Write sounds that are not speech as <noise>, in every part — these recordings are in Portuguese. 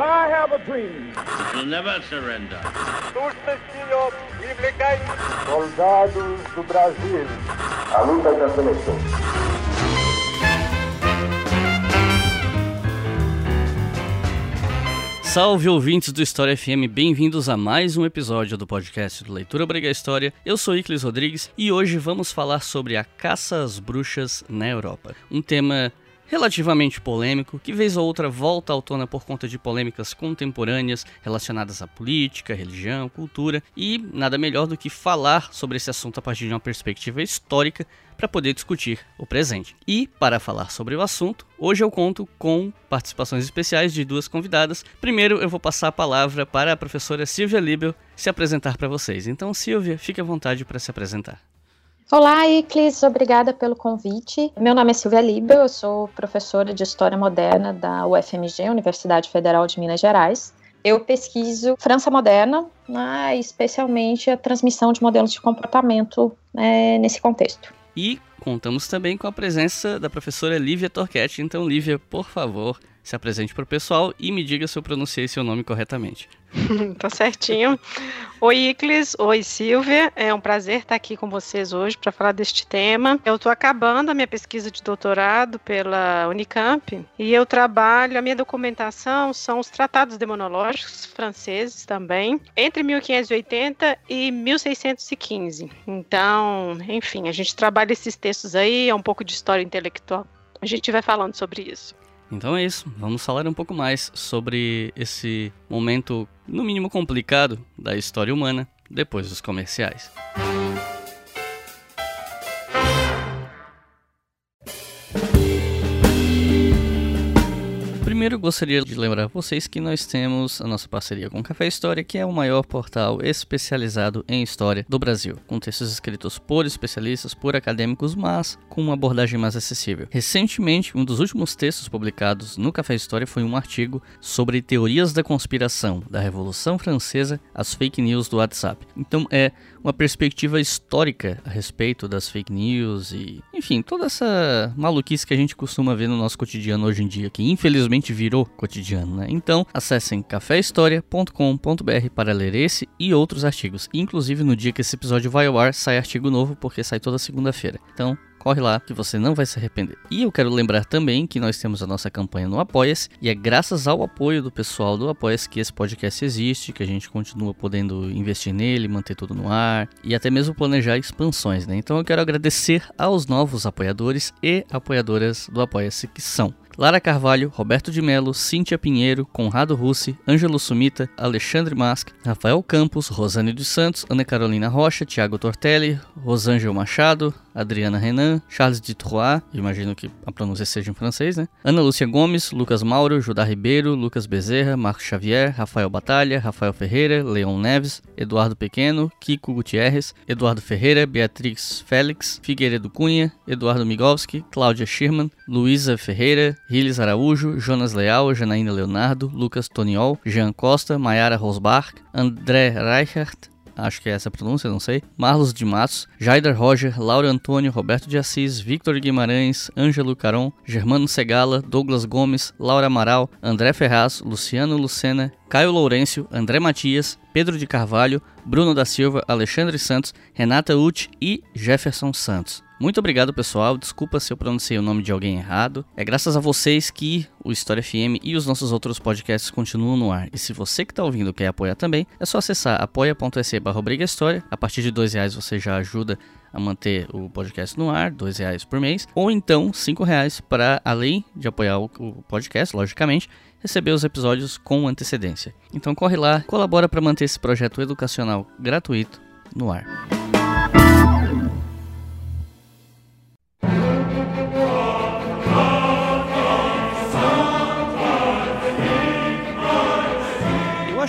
I have a dream. We'll never surrender. Soldados do Brasil. A luta da seleção. Salve ouvintes do História FM, bem-vindos a mais um episódio do podcast do Leitura Obriga História. Eu sou Iclis Rodrigues e hoje vamos falar sobre a caça às bruxas na Europa. Um tema relativamente polêmico, que vez ou outra volta à tona por conta de polêmicas contemporâneas relacionadas à política, religião, cultura, e nada melhor do que falar sobre esse assunto a partir de uma perspectiva histórica para poder discutir o presente. E, para falar sobre o assunto, hoje eu conto com participações especiais de duas convidadas. Primeiro, eu vou passar a palavra para a professora Silvia Libel se apresentar para vocês. Então, Silvia, fique à vontade para se apresentar. Olá, Iclis, obrigada pelo convite. Meu nome é Silvia Libel, eu sou professora de História Moderna da UFMG, Universidade Federal de Minas Gerais. Eu pesquiso França moderna, né, especialmente a transmissão de modelos de comportamento né, nesse contexto. E contamos também com a presença da professora Lívia Torquetti. Então, Lívia, por favor, se apresente para o pessoal e me diga se eu pronunciei seu nome corretamente. <laughs> tá certinho. Oi, Iclis. Oi, Silvia. É um prazer estar aqui com vocês hoje para falar deste tema. Eu estou acabando a minha pesquisa de doutorado pela Unicamp e eu trabalho, a minha documentação são os tratados demonológicos franceses também, entre 1580 e 1615. Então, enfim, a gente trabalha esses textos aí, é um pouco de história intelectual. A gente vai falando sobre isso. Então é isso, vamos falar um pouco mais sobre esse momento, no mínimo complicado, da história humana depois dos comerciais. Primeiro gostaria de lembrar vocês que nós temos a nossa parceria com o Café História, que é o maior portal especializado em história do Brasil, com textos escritos por especialistas, por acadêmicos, mas com uma abordagem mais acessível. Recentemente, um dos últimos textos publicados no Café História foi um artigo sobre teorias da conspiração da Revolução Francesa, as fake news do WhatsApp. Então é uma perspectiva histórica a respeito das fake news e, enfim, toda essa maluquice que a gente costuma ver no nosso cotidiano hoje em dia, que infelizmente virou cotidiano, né? Então, acessem caféhistoria.com.br para ler esse e outros artigos. Inclusive, no dia que esse episódio vai ao ar, sai artigo novo, porque sai toda segunda-feira. Então, corre lá que você não vai se arrepender. E eu quero lembrar também que nós temos a nossa campanha no Apoia-se e é graças ao apoio do pessoal do Apoia-se que esse podcast existe, que a gente continua podendo investir nele, manter tudo no ar e até mesmo planejar expansões, né? Então eu quero agradecer aos novos apoiadores e apoiadoras do Apoia-se que são Lara Carvalho, Roberto de Melo, Cíntia Pinheiro, Conrado Russi, Ângelo Sumita, Alexandre Mask, Rafael Campos, Rosane dos Santos, Ana Carolina Rocha, Thiago Tortelli, Rosângel Machado, Adriana Renan, Charles de Troyes, imagino que a pronúncia seja em francês, né? Ana Lúcia Gomes, Lucas Mauro, Judá Ribeiro, Lucas Bezerra, Marcos Xavier, Rafael Batalha, Rafael Ferreira, Leon Neves, Eduardo Pequeno, Kiko Gutierrez, Eduardo Ferreira, Beatriz Félix, Figueiredo Cunha, Eduardo Migovski, Cláudia Schirman, Luísa Ferreira, Riles Araújo, Jonas Leal, Janaína Leonardo, Lucas Toniol, Jean Costa, Maiara Rosbach, André Reichert, acho que é essa a pronúncia, não sei. Marlos de Matos, Jaider Roger, Laura Antônio, Roberto de Assis, Victor Guimarães, Ângelo Caron, Germano Segala, Douglas Gomes, Laura Amaral, André Ferraz, Luciano Lucena, Caio Lourenço, André Matias, Pedro de Carvalho, Bruno da Silva, Alexandre Santos, Renata Uti e Jefferson Santos. Muito obrigado, pessoal. Desculpa se eu pronunciei o nome de alguém errado. É graças a vocês que o História FM e os nossos outros podcasts continuam no ar. E se você que está ouvindo quer apoiar também, é só acessar apoia.se barra A partir de dois reais você já ajuda a manter o podcast no ar, dois reais por mês, ou então cinco reais para, além de apoiar o podcast, logicamente, receber os episódios com antecedência. Então corre lá, colabora para manter esse projeto educacional gratuito no ar.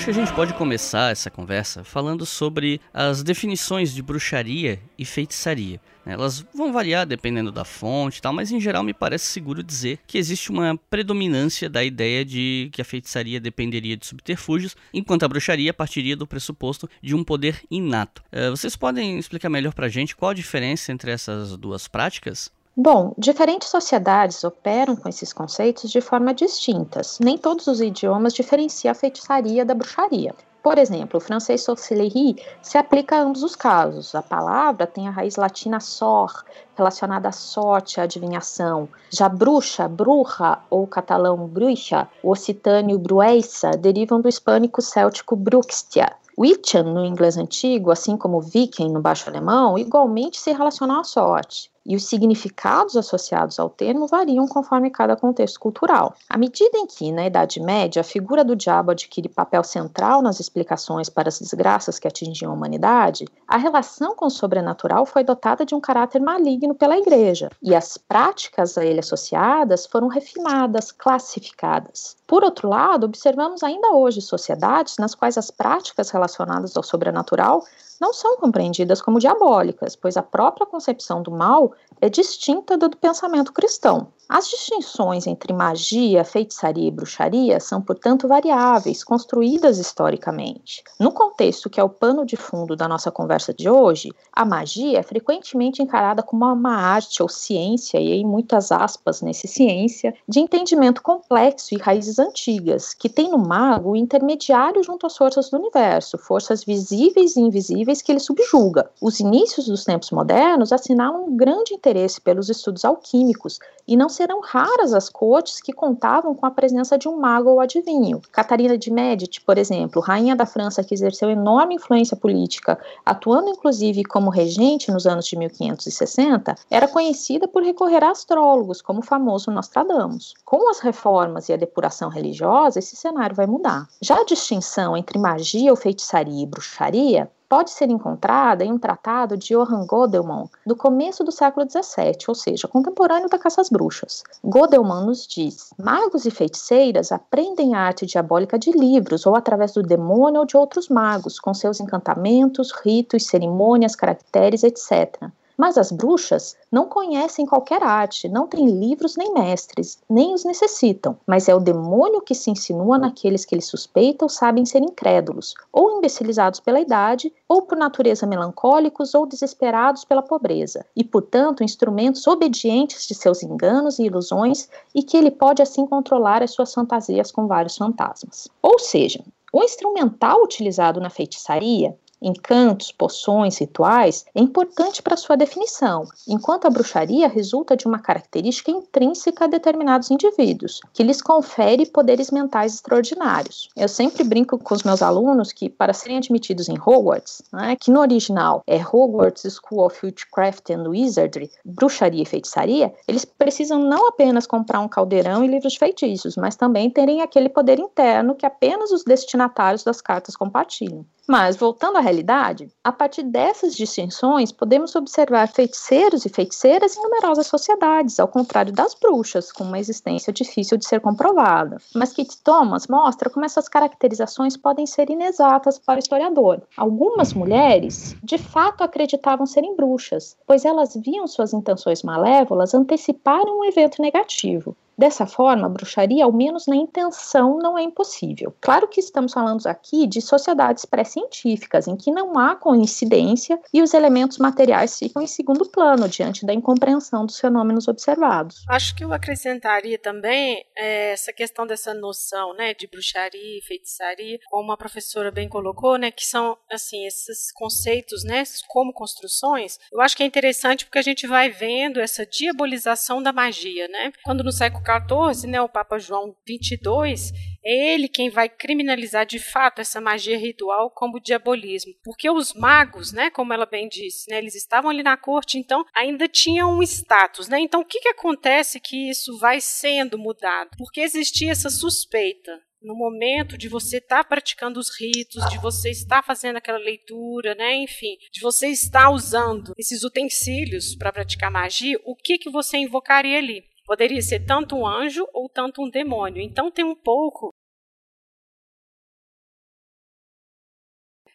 Acho que a gente pode começar essa conversa falando sobre as definições de bruxaria e feitiçaria. Elas vão variar dependendo da fonte e tal, mas em geral me parece seguro dizer que existe uma predominância da ideia de que a feitiçaria dependeria de subterfúgios, enquanto a bruxaria partiria do pressuposto de um poder inato. Uh, vocês podem explicar melhor pra gente qual a diferença entre essas duas práticas? Bom, diferentes sociedades operam com esses conceitos de forma distintas. Nem todos os idiomas diferenciam a feitiçaria da bruxaria. Por exemplo, o francês sorcellerie se aplica a ambos os casos. A palavra tem a raiz latina sor, relacionada à sorte, à adivinhação. Já bruxa, bruja ou catalão bruxa, o occitâneo brueissa derivam do hispânico céltico bruxtia. Witchen, no inglês antigo, assim como viking no baixo alemão, igualmente se relacionam à sorte e os significados associados ao termo variam conforme cada contexto cultural. À medida em que, na Idade Média, a figura do diabo adquire papel central nas explicações para as desgraças que atingiam a humanidade, a relação com o sobrenatural foi dotada de um caráter maligno pela Igreja, e as práticas a ele associadas foram refinadas, classificadas. Por outro lado, observamos ainda hoje sociedades nas quais as práticas relacionadas ao sobrenatural não são compreendidas como diabólicas, pois a própria concepção do mal é distinta da do pensamento cristão. As distinções entre magia, feitiçaria e bruxaria são, portanto, variáveis, construídas historicamente. No contexto que é o pano de fundo da nossa conversa de hoje, a magia é frequentemente encarada como uma arte ou ciência, e em muitas aspas nesse ciência, de entendimento complexo e raízes antigas, que tem no mago o intermediário junto às forças do universo, forças visíveis e invisíveis que ele subjuga. Os inícios dos tempos modernos assinalam um grande interesse pelos estudos alquímicos, e não serão raras as cortes que contavam com a presença de um mago ou adivinho. Catarina de Médici, por exemplo, rainha da França que exerceu enorme influência política, atuando inclusive como regente nos anos de 1560, era conhecida por recorrer a astrólogos, como o famoso Nostradamus. Com as reformas e a depuração religiosa, esse cenário vai mudar. Já a distinção entre magia ou feitiçaria e bruxaria pode ser encontrada em um tratado de Johann Godelmann, do começo do século XVII, ou seja, contemporâneo da caça às bruxas. Godelmann nos diz: magos e feiticeiras aprendem a arte diabólica de livros ou através do demônio ou de outros magos, com seus encantamentos, ritos, cerimônias, caracteres, etc. Mas as bruxas não conhecem qualquer arte, não têm livros nem mestres, nem os necessitam, mas é o demônio que se insinua naqueles que eles suspeitam sabem ser incrédulos, ou imbecilizados pela idade, ou por natureza melancólicos ou desesperados pela pobreza, e portanto instrumentos obedientes de seus enganos e ilusões, e que ele pode assim controlar as suas fantasias com vários fantasmas. Ou seja, o instrumental utilizado na feitiçaria encantos, poções, rituais, é importante para sua definição, enquanto a bruxaria resulta de uma característica intrínseca a determinados indivíduos, que lhes confere poderes mentais extraordinários. Eu sempre brinco com os meus alunos que, para serem admitidos em Hogwarts, né, que no original é Hogwarts School of Witchcraft and Wizardry, bruxaria e feitiçaria, eles precisam não apenas comprar um caldeirão e livros de feitiços, mas também terem aquele poder interno que apenas os destinatários das cartas compartilham. Mas, voltando à realidade, a partir dessas distinções, podemos observar feiticeiros e feiticeiras em numerosas sociedades, ao contrário das bruxas, com uma existência difícil de ser comprovada. Mas Kit Thomas mostra como essas caracterizações podem ser inexatas para o historiador. Algumas mulheres, de fato, acreditavam serem bruxas, pois elas viam suas intenções malévolas anteciparem um evento negativo. Dessa forma, a bruxaria, ao menos na intenção, não é impossível. Claro que estamos falando aqui de sociedades pré-científicas, em que não há coincidência e os elementos materiais ficam em segundo plano diante da incompreensão dos fenômenos observados. Acho que eu acrescentaria também é, essa questão dessa noção né, de bruxaria e feitiçaria, como a professora bem colocou, né, que são assim esses conceitos né, como construções. Eu acho que é interessante porque a gente vai vendo essa diabolização da magia. Né? Quando no século 14, né, o Papa João 22, é ele quem vai criminalizar de fato essa magia ritual como diabolismo, porque os magos, né, como ela bem disse, né, eles estavam ali na corte, então ainda tinham um status, né? Então o que que acontece que isso vai sendo mudado? Porque existia essa suspeita, no momento de você estar tá praticando os ritos, de você estar fazendo aquela leitura, né, enfim, de você estar usando esses utensílios para praticar magia, o que que você invocaria ali? Poderia ser tanto um anjo ou tanto um demônio. Então tem um pouco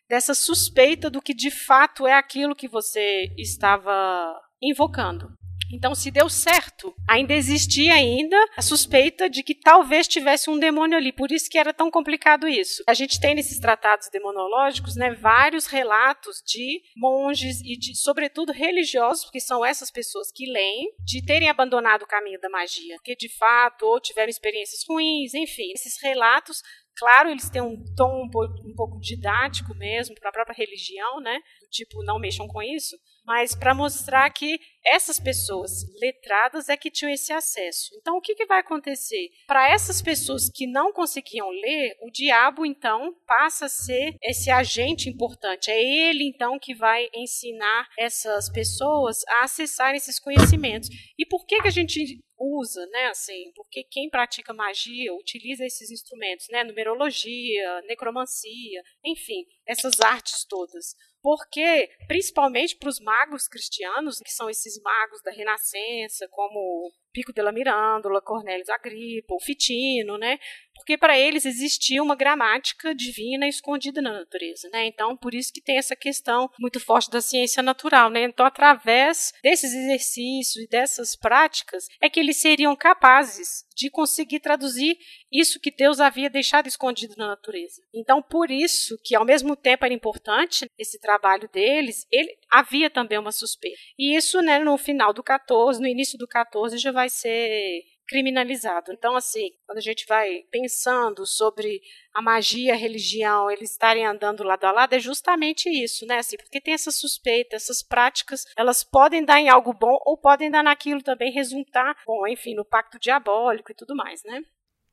dessa suspeita do que de fato é aquilo que você estava invocando. Então, se deu certo, ainda existia ainda a suspeita de que talvez tivesse um demônio ali. Por isso que era tão complicado isso. A gente tem nesses tratados demonológicos, né, vários relatos de monges e de, sobretudo, religiosos, porque são essas pessoas que leem, de terem abandonado o caminho da magia, porque de fato ou tiveram experiências ruins, enfim, esses relatos Claro, eles têm um tom um pouco, um pouco didático mesmo para a própria religião, né? Tipo, não mexam com isso, mas para mostrar que essas pessoas letradas é que tinham esse acesso. Então, o que, que vai acontecer? Para essas pessoas que não conseguiam ler, o diabo, então, passa a ser esse agente importante. É ele, então, que vai ensinar essas pessoas a acessar esses conhecimentos. E por que, que a gente usa, né, assim, porque quem pratica magia utiliza esses instrumentos, né, numerologia, necromancia, enfim, essas artes todas. Porque, principalmente para os magos cristianos, que são esses magos da Renascença, como Pico della Mirandola, Cornélio Agripa, o Fitino, né? Porque para eles existia uma gramática divina escondida na natureza, né? Então, por isso que tem essa questão muito forte da ciência natural, né? Então, através desses exercícios e dessas práticas, é que eles seriam capazes de conseguir traduzir isso que Deus havia deixado escondido na natureza. Então, por isso que ao mesmo tempo era importante esse trabalho deles, ele havia também uma suspeita. E isso, né, no final do 14, no início do 14 já vai ser criminalizado. Então, assim, quando a gente vai pensando sobre a magia, a religião, eles estarem andando lado a lado, é justamente isso, né? Assim, porque tem essa suspeita, essas práticas, elas podem dar em algo bom ou podem dar naquilo também, resultar, bom, enfim, no pacto diabólico e tudo mais, né?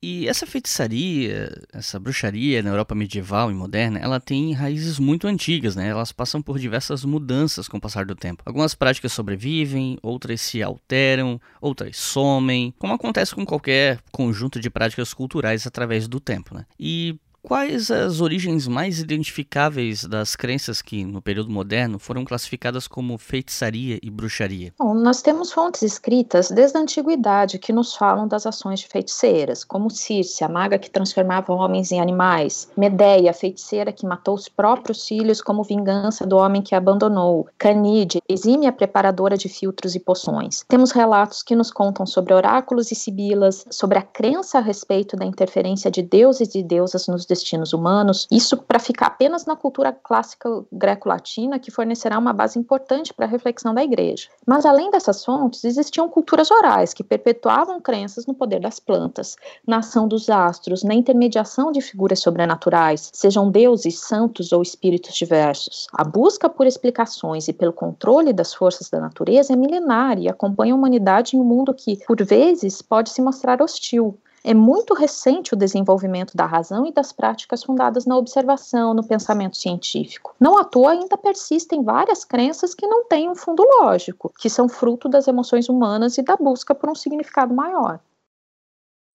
E essa feitiçaria, essa bruxaria na Europa medieval e moderna, ela tem raízes muito antigas, né? Elas passam por diversas mudanças com o passar do tempo. Algumas práticas sobrevivem, outras se alteram, outras somem, como acontece com qualquer conjunto de práticas culturais através do tempo, né? E Quais as origens mais identificáveis das crenças que, no período moderno, foram classificadas como feitiçaria e bruxaria? Bom, nós temos fontes escritas desde a antiguidade que nos falam das ações de feiticeiras, como Circe, a maga que transformava homens em animais, Medeia, a feiticeira que matou os próprios filhos como vingança do homem que a abandonou, Canide, exímia preparadora de filtros e poções. Temos relatos que nos contam sobre oráculos e sibilas, sobre a crença a respeito da interferência de deuses e deusas nos destinos humanos, isso para ficar apenas na cultura clássica greco-latina, que fornecerá uma base importante para a reflexão da igreja. Mas além dessas fontes, existiam culturas orais que perpetuavam crenças no poder das plantas, na ação dos astros, na intermediação de figuras sobrenaturais, sejam deuses, santos ou espíritos diversos. A busca por explicações e pelo controle das forças da natureza é milenar e acompanha a humanidade em um mundo que, por vezes, pode se mostrar hostil, é muito recente o desenvolvimento da razão e das práticas fundadas na observação, no pensamento científico. Não à toa ainda persistem várias crenças que não têm um fundo lógico, que são fruto das emoções humanas e da busca por um significado maior.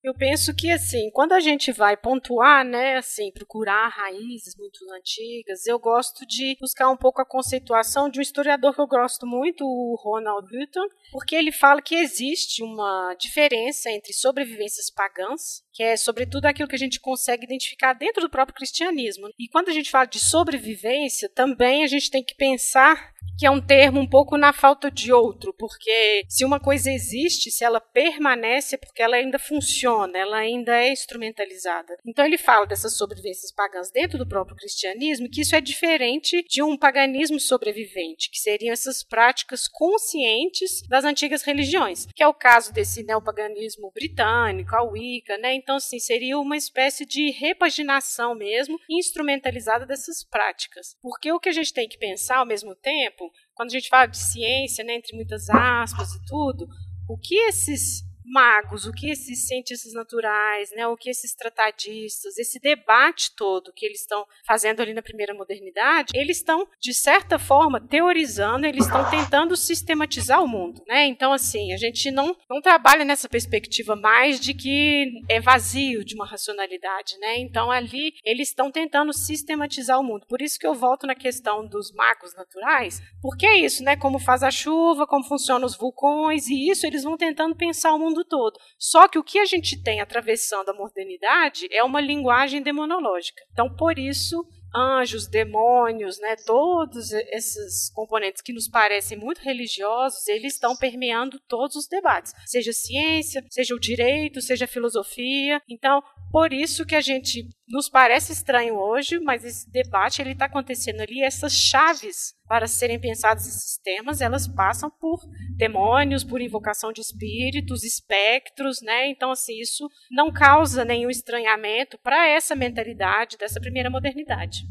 Eu penso que assim, quando a gente vai pontuar, né, assim, procurar raízes muito antigas, eu gosto de buscar um pouco a conceituação de um historiador que eu gosto muito, o Ronald Hutton, porque ele fala que existe uma diferença entre sobrevivências pagãs, que é sobretudo aquilo que a gente consegue identificar dentro do próprio cristianismo. E quando a gente fala de sobrevivência, também a gente tem que pensar que é um termo um pouco na falta de outro, porque se uma coisa existe, se ela permanece, é porque ela ainda funciona, ela ainda é instrumentalizada. Então ele fala dessas sobrevivências pagãs dentro do próprio cristianismo, que isso é diferente de um paganismo sobrevivente, que seriam essas práticas conscientes das antigas religiões, que é o caso desse neopaganismo britânico, a Wicca, né? Então, assim, seria uma espécie de repaginação mesmo, instrumentalizada dessas práticas. Porque o que a gente tem que pensar ao mesmo tempo quando a gente fala de ciência, né, entre muitas aspas e tudo, o que esses magos, o que esses cientistas naturais, né, o que esses tratadistas, esse debate todo que eles estão fazendo ali na primeira modernidade, eles estão de certa forma teorizando, eles estão tentando sistematizar o mundo, né? Então assim, a gente não não trabalha nessa perspectiva mais de que é vazio de uma racionalidade, né? Então ali eles estão tentando sistematizar o mundo. Por isso que eu volto na questão dos magos naturais, porque é isso, né? Como faz a chuva, como funcionam os vulcões e isso eles vão tentando pensar o mundo mundo todo. Só que o que a gente tem atravessando a modernidade é uma linguagem demonológica. Então, por isso anjos, demônios, né, todos esses componentes que nos parecem muito religiosos, eles estão permeando todos os debates, seja ciência, seja o direito, seja filosofia. Então, por isso que a gente nos parece estranho hoje, mas esse debate ele está acontecendo ali. Essas chaves para serem pensados esses temas, elas passam por demônios, por invocação de espíritos, espectros, né? Então, assim, isso não causa nenhum estranhamento para essa mentalidade dessa primeira modernidade.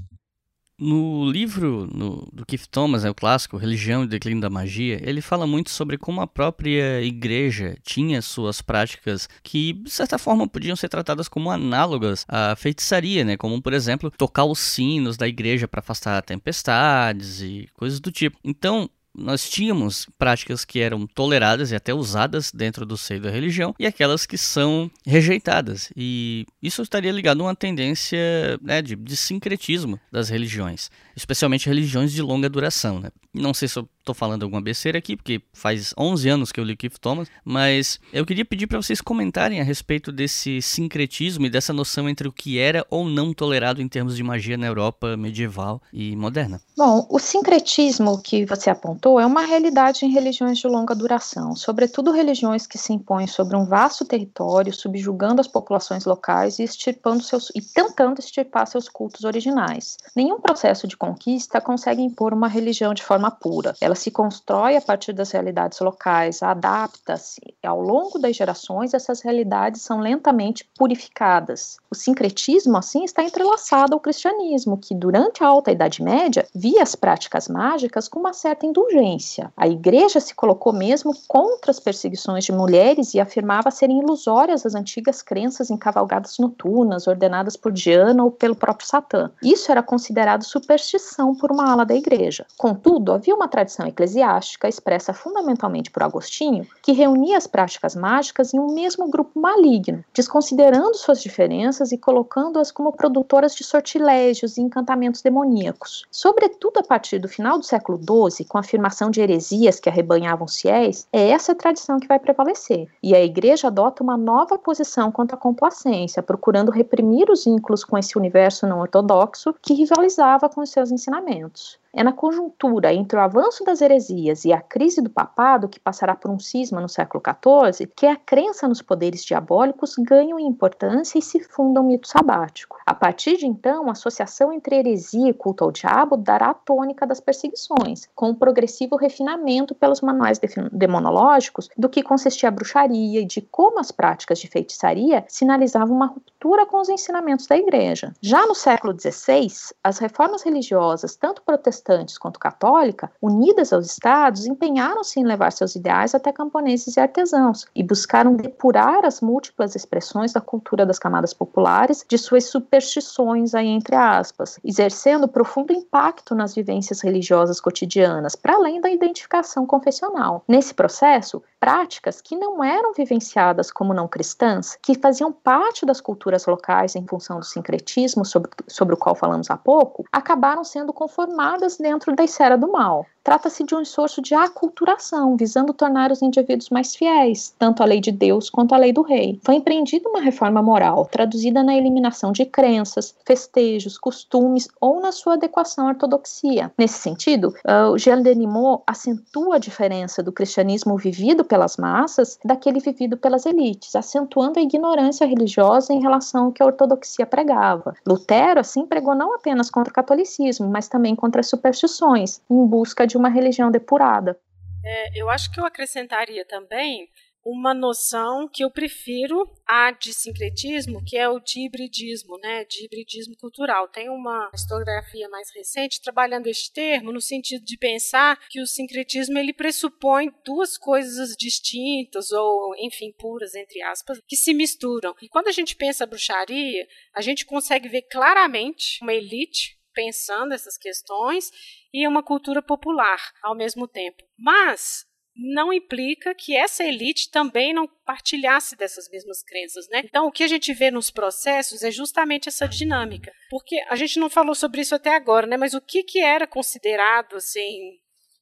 No livro no, do Keith Thomas, né, o clássico Religião e Declínio da Magia, ele fala muito sobre como a própria igreja tinha suas práticas que, de certa forma, podiam ser tratadas como análogas à feitiçaria, né? Como, por exemplo, tocar os sinos da igreja para afastar tempestades e coisas do tipo. Então, nós tínhamos práticas que eram toleradas e até usadas dentro do seio da religião e aquelas que são rejeitadas. E isso estaria ligado a uma tendência né, de, de sincretismo das religiões, especialmente religiões de longa duração. Né? Não sei se eu estou falando alguma besteira aqui, porque faz 11 anos que eu li Keith Thomas, mas eu queria pedir para vocês comentarem a respeito desse sincretismo e dessa noção entre o que era ou não tolerado em termos de magia na Europa medieval e moderna. Bom, o sincretismo que você apontou é uma realidade em religiões de longa duração, sobretudo religiões que se impõem sobre um vasto território, subjugando as populações locais e extirpando seus e tentando extirpar seus cultos originais. Nenhum processo de conquista consegue impor uma religião de forma pura. Ela se constrói a partir das realidades locais, adapta-se. Ao longo das gerações, essas realidades são lentamente purificadas. O sincretismo, assim, está entrelaçado ao cristianismo, que durante a Alta Idade Média via as práticas mágicas com uma certa indulgência. A igreja se colocou mesmo contra as perseguições de mulheres e afirmava serem ilusórias as antigas crenças em cavalgadas noturnas ordenadas por Diana ou pelo próprio Satã. Isso era considerado superstição por uma ala da igreja. Contudo, havia uma tradição eclesiástica, expressa fundamentalmente por Agostinho, que reunia as práticas mágicas em um mesmo grupo maligno, desconsiderando suas diferenças e colocando-as como produtoras de sortilégios e encantamentos demoníacos. Sobretudo a partir do final do século XII, com a afirmação de heresias que arrebanhavam os fiéis, é essa tradição que vai prevalecer. E a Igreja adota uma nova posição quanto à complacência, procurando reprimir os vínculos com esse universo não ortodoxo que rivalizava com os seus ensinamentos. É na conjuntura entre o avanço das heresias e a crise do papado, que passará por um cisma no século XIV, que a crença nos poderes diabólicos ganha importância e se funda um mito sabático. A partir de então, a associação entre heresia e culto ao diabo dará a tônica das perseguições, com um progressivo refinamento pelos manuais demonológicos do que consistia a bruxaria e de como as práticas de feitiçaria sinalizavam uma ruptura com os ensinamentos da Igreja. Já no século XVI, as reformas religiosas, tanto protestantes protestantes quanto católica, unidas aos estados, empenharam-se em levar seus ideais até camponeses e artesãos e buscaram depurar as múltiplas expressões da cultura das camadas populares de suas superstições aí entre aspas, exercendo profundo impacto nas vivências religiosas cotidianas, para além da identificação confessional. Nesse processo, práticas que não eram vivenciadas como não cristãs, que faziam parte das culturas locais em função do sincretismo sobre, sobre o qual falamos há pouco, acabaram sendo conformadas dentro da esfera do mal. Trata-se de um esforço de aculturação, visando tornar os indivíduos mais fiéis, tanto à lei de Deus quanto à lei do rei. Foi empreendida uma reforma moral, traduzida na eliminação de crenças, festejos, costumes ou na sua adequação à ortodoxia. Nesse sentido, uh, Jean Denimot acentua a diferença do cristianismo vivido pelas massas daquele vivido pelas elites, acentuando a ignorância religiosa em relação ao que a ortodoxia pregava. Lutero, assim, pregou não apenas contra o catolicismo, mas também contra as superstições, em busca de uma religião depurada. É, eu acho que eu acrescentaria também uma noção que eu prefiro a de sincretismo, que é o de hibridismo, né, de hibridismo cultural. Tem uma historiografia mais recente trabalhando este termo no sentido de pensar que o sincretismo ele pressupõe duas coisas distintas ou, enfim, puras entre aspas, que se misturam. E quando a gente pensa bruxaria, a gente consegue ver claramente uma elite pensando essas questões e uma cultura popular ao mesmo tempo. Mas não implica que essa elite também não partilhasse dessas mesmas crenças, né? Então, o que a gente vê nos processos é justamente essa dinâmica. Porque a gente não falou sobre isso até agora, né? Mas o que, que era considerado, assim,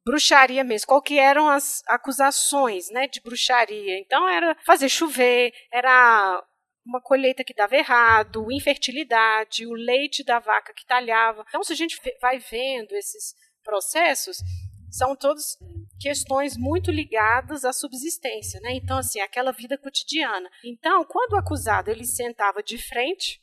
bruxaria mesmo, qual que eram as acusações, né, de bruxaria. Então era fazer chover, era uma colheita que dava errado, infertilidade, o leite da vaca que talhava. Então, se a gente vai vendo esses processos, são todos questões muito ligadas à subsistência, né? Então, assim, aquela vida cotidiana. Então, quando o acusado ele sentava de frente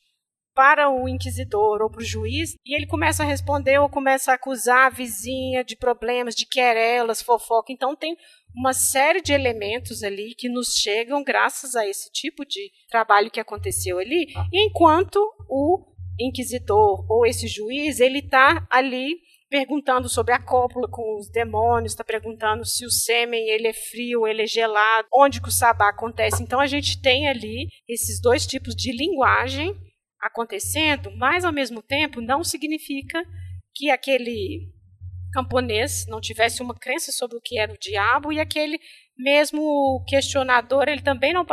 para o inquisidor ou para o juiz e ele começa a responder ou começa a acusar a vizinha de problemas, de querelas, fofoca. Então, tem uma série de elementos ali que nos chegam graças a esse tipo de trabalho que aconteceu ali, enquanto o inquisidor ou esse juiz ele está ali perguntando sobre a cópula com os demônios, está perguntando se o sêmen ele é frio, ele é gelado, onde que o sabá acontece. Então a gente tem ali esses dois tipos de linguagem acontecendo, mas ao mesmo tempo não significa que aquele camponês não tivesse uma crença sobre o que era o diabo e aquele mesmo questionador ele também não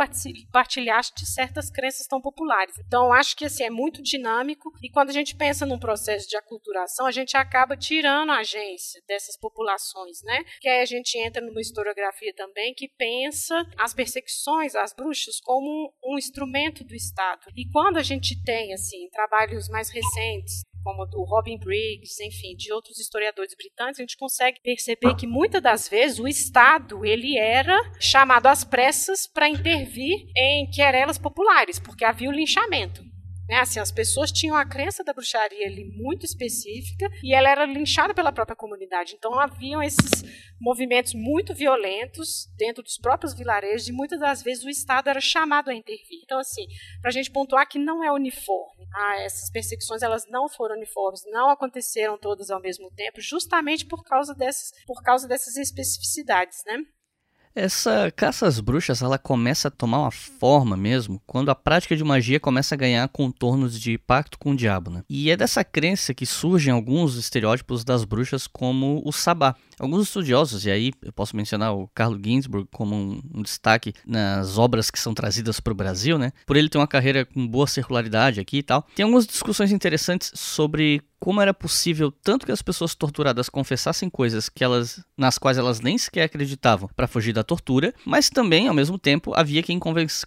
partilhasse de certas crenças tão populares. Então, acho que assim, é muito dinâmico e quando a gente pensa num processo de aculturação, a gente acaba tirando a agência dessas populações, né? Que aí a gente entra numa historiografia também que pensa as perseguições às bruxas como um instrumento do Estado. E quando a gente tem assim trabalhos mais recentes como do Robin Briggs, enfim, de outros historiadores britânicos, a gente consegue perceber que muitas das vezes o Estado ele era chamado às pressas para intervir em querelas populares, porque havia o linchamento. Né? Assim, as pessoas tinham a crença da bruxaria ali muito específica e ela era linchada pela própria comunidade. Então haviam esses movimentos muito violentos dentro dos próprios vilarejos e muitas das vezes o Estado era chamado a intervir. Então, assim, para a gente pontuar que não é uniforme. Ah, essas perseguições elas não foram uniformes, não aconteceram todas ao mesmo tempo, justamente por causa dessas, por causa dessas especificidades, né? Essa caça às bruxas ela começa a tomar uma forma mesmo quando a prática de magia começa a ganhar contornos de pacto com o diabo, né? E é dessa crença que surgem alguns estereótipos das bruxas como o sabá. Alguns estudiosos, e aí eu posso mencionar o Carlo Ginzburg como um, um destaque nas obras que são trazidas para o Brasil, né? Por ele ter uma carreira com boa circularidade aqui e tal. Tem algumas discussões interessantes sobre como era possível tanto que as pessoas torturadas confessassem coisas que elas nas quais elas nem sequer acreditavam para fugir da tortura, mas também ao mesmo tempo havia quem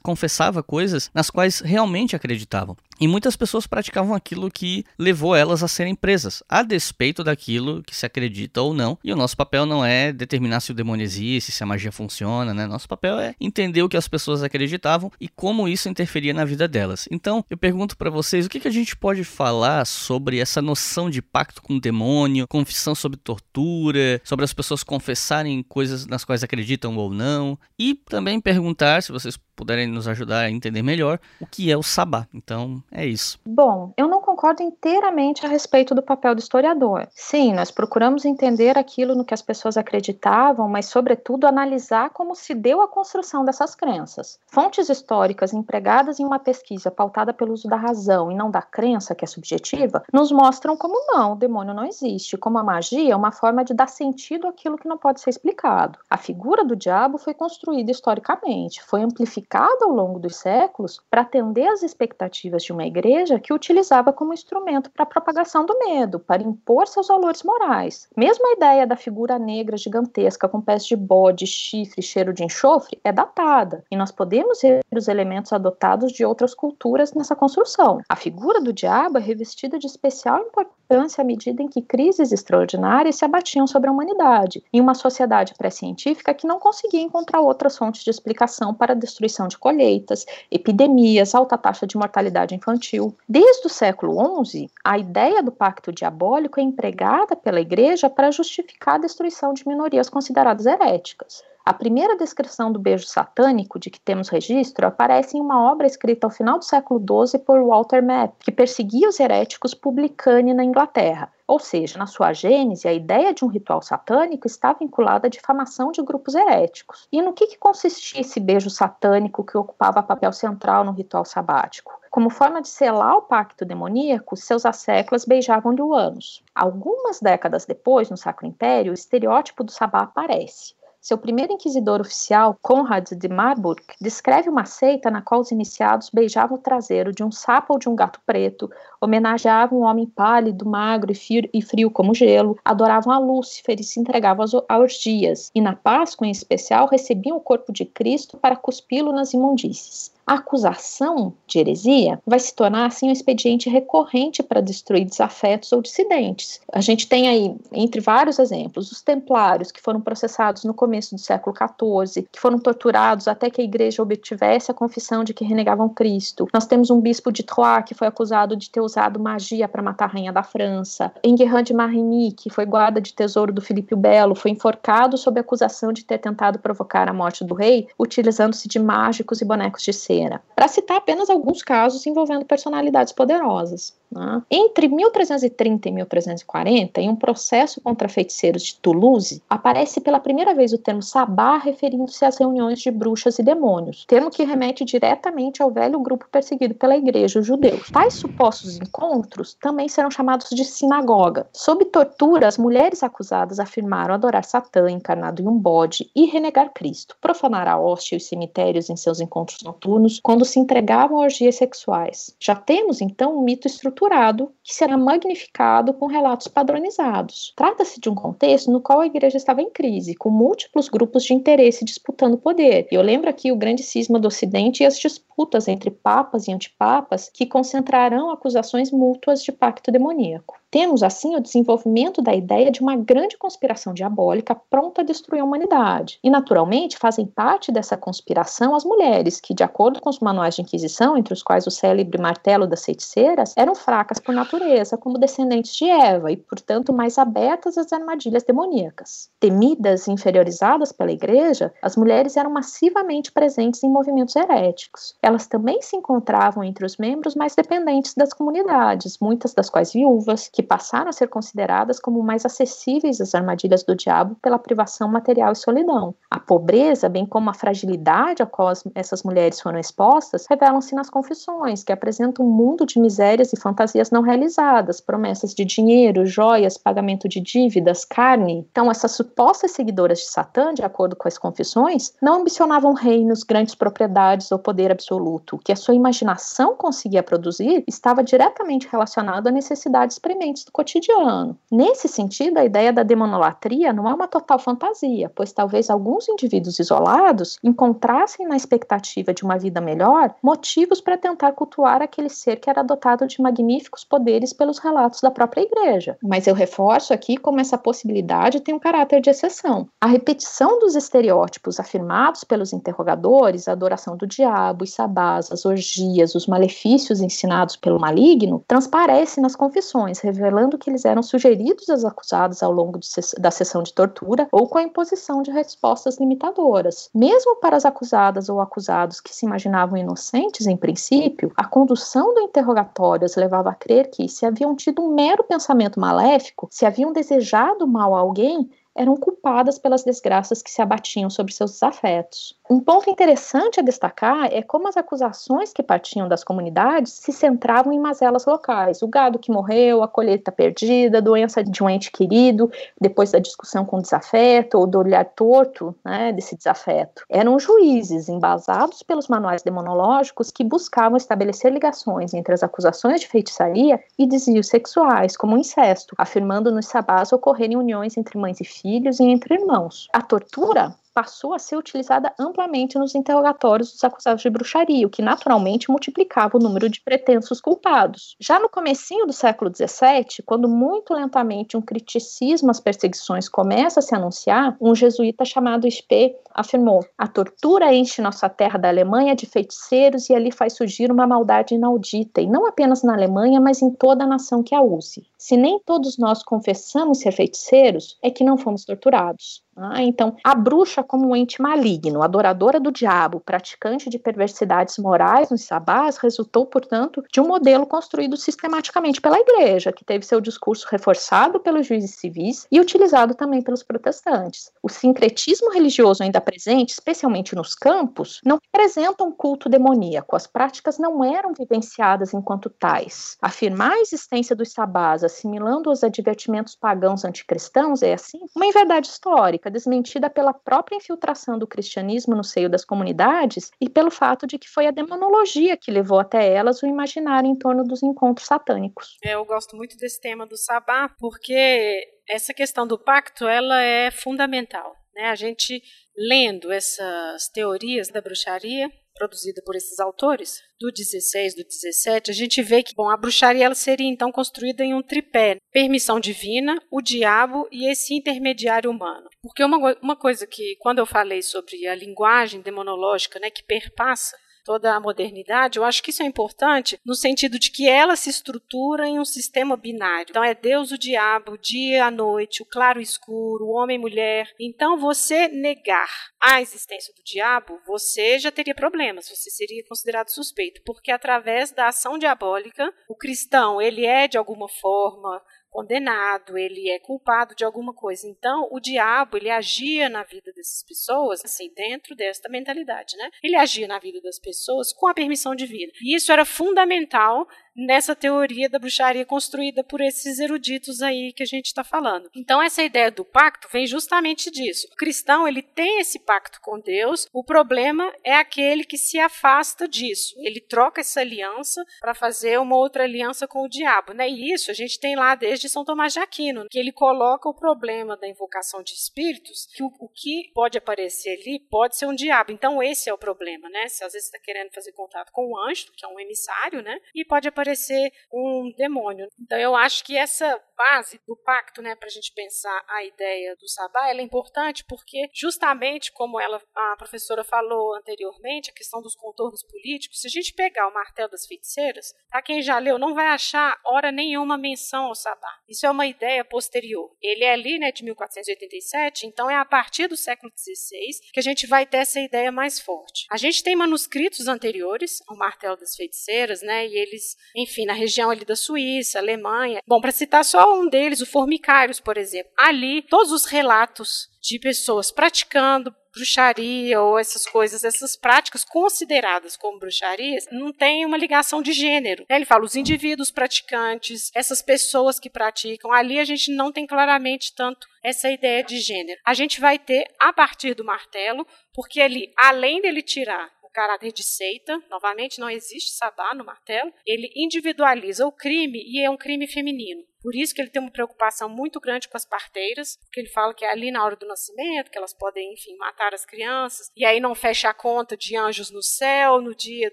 confessava coisas nas quais realmente acreditavam. E muitas pessoas praticavam aquilo que levou elas a serem presas, a despeito daquilo que se acredita ou não. E o nosso papel não é determinar se o demônio existe, se a magia funciona, né? Nosso papel é entender o que as pessoas acreditavam e como isso interferia na vida delas. Então, eu pergunto para vocês, o que, que a gente pode falar sobre essa noção de pacto com o demônio, confissão sobre tortura, sobre as pessoas confessarem coisas nas quais acreditam ou não, e também perguntar se vocês puderem nos ajudar a entender melhor o que é o sabá. Então, é isso. Bom, eu não concordo inteiramente a respeito do papel do historiador. Sim, nós procuramos entender aquilo no que as pessoas acreditavam, mas, sobretudo, analisar como se deu a construção dessas crenças. Fontes históricas empregadas em uma pesquisa pautada pelo uso da razão e não da crença, que é subjetiva, nos mostram como não, o demônio não existe, como a magia é uma forma de dar sentido àquilo que não pode ser explicado. A figura do diabo foi construída historicamente, foi amplificada modificada ao longo dos séculos para atender às expectativas de uma igreja que utilizava como instrumento para a propagação do medo, para impor seus valores morais. Mesmo a ideia da figura negra gigantesca com pés de bode, chifre, cheiro de enxofre é datada, e nós podemos ver os elementos adotados de outras culturas nessa construção. A figura do diabo é revestida de especial importância à medida em que crises extraordinárias se abatiam sobre a humanidade, em uma sociedade pré-científica que não conseguia encontrar outras fontes de explicação para a destruição de colheitas, epidemias, alta taxa de mortalidade infantil. Desde o século XI, a ideia do pacto diabólico é empregada pela Igreja para justificar a destruição de minorias consideradas heréticas. A primeira descrição do beijo satânico de que temos registro aparece em uma obra escrita ao final do século XII por Walter Map, que perseguia os heréticos publicani na Inglaterra. Ou seja, na sua gênese, a ideia de um ritual satânico está vinculada à difamação de grupos heréticos. E no que, que consistia esse beijo satânico que ocupava papel central no ritual sabático? Como forma de selar o pacto demoníaco, seus asseclas beijavam-lhe o ânus. Algumas décadas depois, no Sacro Império, o estereótipo do sabá aparece. Seu primeiro inquisidor oficial, Conrad de Marburg, descreve uma seita na qual os iniciados beijavam o traseiro de um sapo ou de um gato preto, homenageavam um homem pálido, magro e frio como gelo, adoravam a Lúcifer e se entregavam a orgias, e na Páscoa, em especial, recebiam o corpo de Cristo para cuspi-lo nas imundícies. A acusação de heresia vai se tornar assim um expediente recorrente para destruir desafetos ou dissidentes. A gente tem aí, entre vários exemplos, os templários que foram processados no começo do século XIV, que foram torturados até que a igreja obtivesse a confissão de que renegavam Cristo. Nós temos um bispo de Troyes que foi acusado de ter usado magia para matar a rainha da França. Enguerrand de Marigny, que foi guarda de tesouro do Filipe o Belo, foi enforcado sob acusação de ter tentado provocar a morte do rei, utilizando-se de mágicos e bonecos de cera. Para citar apenas alguns casos envolvendo personalidades poderosas. Né? Entre 1330 e 1340, em um processo contra feiticeiros de Toulouse, aparece pela primeira vez o termo sabá referindo-se às reuniões de bruxas e demônios, termo que remete diretamente ao velho grupo perseguido pela igreja, os judeus. Tais supostos encontros também serão chamados de sinagoga. Sob tortura, as mulheres acusadas afirmaram adorar Satã encarnado em um bode e renegar Cristo, profanar a hóstia e os cemitérios em seus encontros noturnos quando se entregavam a orgias sexuais. Já temos então um mito estrutural estruturado que será magnificado com relatos padronizados. Trata-se de um contexto no qual a igreja estava em crise, com múltiplos grupos de interesse disputando poder. E eu lembro aqui o grande cisma do Ocidente e as disputas entre papas e antipapas que concentrarão acusações mútuas de pacto demoníaco. Temos, assim, o desenvolvimento da ideia de uma grande conspiração diabólica pronta a destruir a humanidade. E, naturalmente, fazem parte dessa conspiração as mulheres, que, de acordo com os manuais de Inquisição, entre os quais o célebre martelo das feiticeiras, eram fracas por natureza, como descendentes de Eva, e, portanto, mais abertas às armadilhas demoníacas. Temidas e inferiorizadas pela Igreja, as mulheres eram massivamente presentes em movimentos heréticos. Elas também se encontravam entre os membros mais dependentes das comunidades, muitas das quais viúvas, que passaram a ser consideradas como mais acessíveis às armadilhas do diabo pela privação material e solidão. A pobreza, bem como a fragilidade a qual essas mulheres foram expostas, revelam-se nas confissões, que apresentam um mundo de misérias e fantasias não realizadas, promessas de dinheiro, joias, pagamento de dívidas, carne. Então, essas supostas seguidoras de Satã, de acordo com as confissões, não ambicionavam reinos, grandes propriedades ou poder absoluto. O que a sua imaginação conseguia produzir estava diretamente relacionado a necessidades prementes do cotidiano. Nesse sentido, a ideia da demonolatria não é uma total fantasia, pois talvez alguns indivíduos isolados encontrassem na expectativa de uma vida melhor motivos para tentar cultuar aquele ser que era dotado de magníficos poderes pelos relatos da própria igreja. Mas eu reforço aqui como essa possibilidade tem um caráter de exceção. A repetição dos estereótipos afirmados pelos interrogadores, a adoração do diabo, os sabás, as orgias, os malefícios ensinados pelo maligno, transparece nas confissões, revelando que eles eram sugeridos aos acusados ao longo da sessão de tortura ou com a imposição de respostas limitadoras. Mesmo para as acusadas ou acusados que se imaginavam inocentes em princípio, a condução do interrogatório os levava a crer que, se haviam tido um mero pensamento maléfico, se haviam desejado mal a alguém, eram culpadas pelas desgraças que se abatiam sobre seus desafetos. Um ponto interessante a destacar é como as acusações que partiam das comunidades se centravam em mazelas locais. O gado que morreu, a colheita perdida, a doença de um ente querido, depois da discussão com o desafeto ou do olhar torto né, desse desafeto. Eram juízes embasados pelos manuais demonológicos que buscavam estabelecer ligações entre as acusações de feitiçaria e desvios sexuais, como o incesto, afirmando nos sabás ocorrerem uniões entre mães e filhos e entre irmãos. A tortura passou a ser utilizada amplamente nos interrogatórios dos acusados de bruxaria, o que naturalmente multiplicava o número de pretensos culpados. Já no comecinho do século XVII, quando muito lentamente um criticismo às perseguições começa a se anunciar, um jesuíta chamado Spee afirmou: "A tortura enche nossa terra da Alemanha de feiticeiros e ali faz surgir uma maldade inaudita, e não apenas na Alemanha, mas em toda a nação que a use. Se nem todos nós confessamos ser feiticeiros, é que não fomos torturados." Ah, então, a bruxa, como um ente maligno, adoradora do diabo, praticante de perversidades morais nos sabás, resultou, portanto, de um modelo construído sistematicamente pela Igreja, que teve seu discurso reforçado pelos juízes civis e utilizado também pelos protestantes. O sincretismo religioso ainda presente, especialmente nos campos, não representa um culto demoníaco. As práticas não eram vivenciadas enquanto tais. Afirmar a existência dos sabás, assimilando os advertimentos pagãos anticristãos, é assim uma inverdade histórica desmentida pela própria infiltração do cristianismo no seio das comunidades e pelo fato de que foi a demonologia que levou até elas o imaginário em torno dos encontros satânicos. É, eu gosto muito desse tema do sabá, porque essa questão do pacto ela é fundamental. Né? A gente lendo essas teorias da bruxaria, produzida por esses autores, do 16, do 17, a gente vê que bom, a bruxaria ela seria então construída em um tripé: permissão divina, o diabo e esse intermediário humano. Porque uma, uma coisa que, quando eu falei sobre a linguagem demonológica né, que perpassa toda a modernidade, eu acho que isso é importante no sentido de que ela se estrutura em um sistema binário. Então é Deus o diabo, o dia a noite, o claro e escuro, o homem e mulher. Então você negar a existência do diabo, você já teria problemas, você seria considerado suspeito, porque através da ação diabólica, o cristão, ele é de alguma forma condenado, ele é culpado de alguma coisa. Então, o diabo, ele agia na vida dessas pessoas, assim, dentro desta mentalidade, né? Ele agia na vida das pessoas com a permissão divina. E isso era fundamental nessa teoria da bruxaria construída por esses eruditos aí que a gente está falando. Então essa ideia do pacto vem justamente disso. O cristão ele tem esse pacto com Deus. O problema é aquele que se afasta disso. Ele troca essa aliança para fazer uma outra aliança com o diabo, né? E isso a gente tem lá desde São Tomás de Aquino, que ele coloca o problema da invocação de espíritos, que o, o que pode aparecer ali pode ser um diabo. Então esse é o problema, né? Se às vezes está querendo fazer contato com um anjo, que é um emissário, né? E pode aparecer parecer um demônio. Então eu acho que essa base do pacto, né, para a gente pensar a ideia do sabá, ela é importante porque justamente como ela, a professora falou anteriormente, a questão dos contornos políticos, se a gente pegar o martelo das feiticeiras, para quem já leu, não vai achar hora nenhuma menção ao sabá. Isso é uma ideia posterior. Ele é ali, né, de 1487, então é a partir do século XVI que a gente vai ter essa ideia mais forte. A gente tem manuscritos anteriores ao martelo das feiticeiras, né, e eles enfim, na região ali da Suíça, Alemanha. Bom, para citar só um deles, o Formicários, por exemplo. Ali, todos os relatos de pessoas praticando bruxaria ou essas coisas, essas práticas consideradas como bruxarias, não tem uma ligação de gênero. Ele fala os indivíduos praticantes, essas pessoas que praticam. Ali a gente não tem claramente tanto essa ideia de gênero. A gente vai ter a partir do martelo, porque ali, além dele tirar caráter de seita, novamente não existe sabá no martelo, ele individualiza o crime e é um crime feminino. Por isso que ele tem uma preocupação muito grande com as parteiras, porque ele fala que é ali na hora do nascimento, que elas podem, enfim, matar as crianças, e aí não fecha a conta de anjos no céu no dia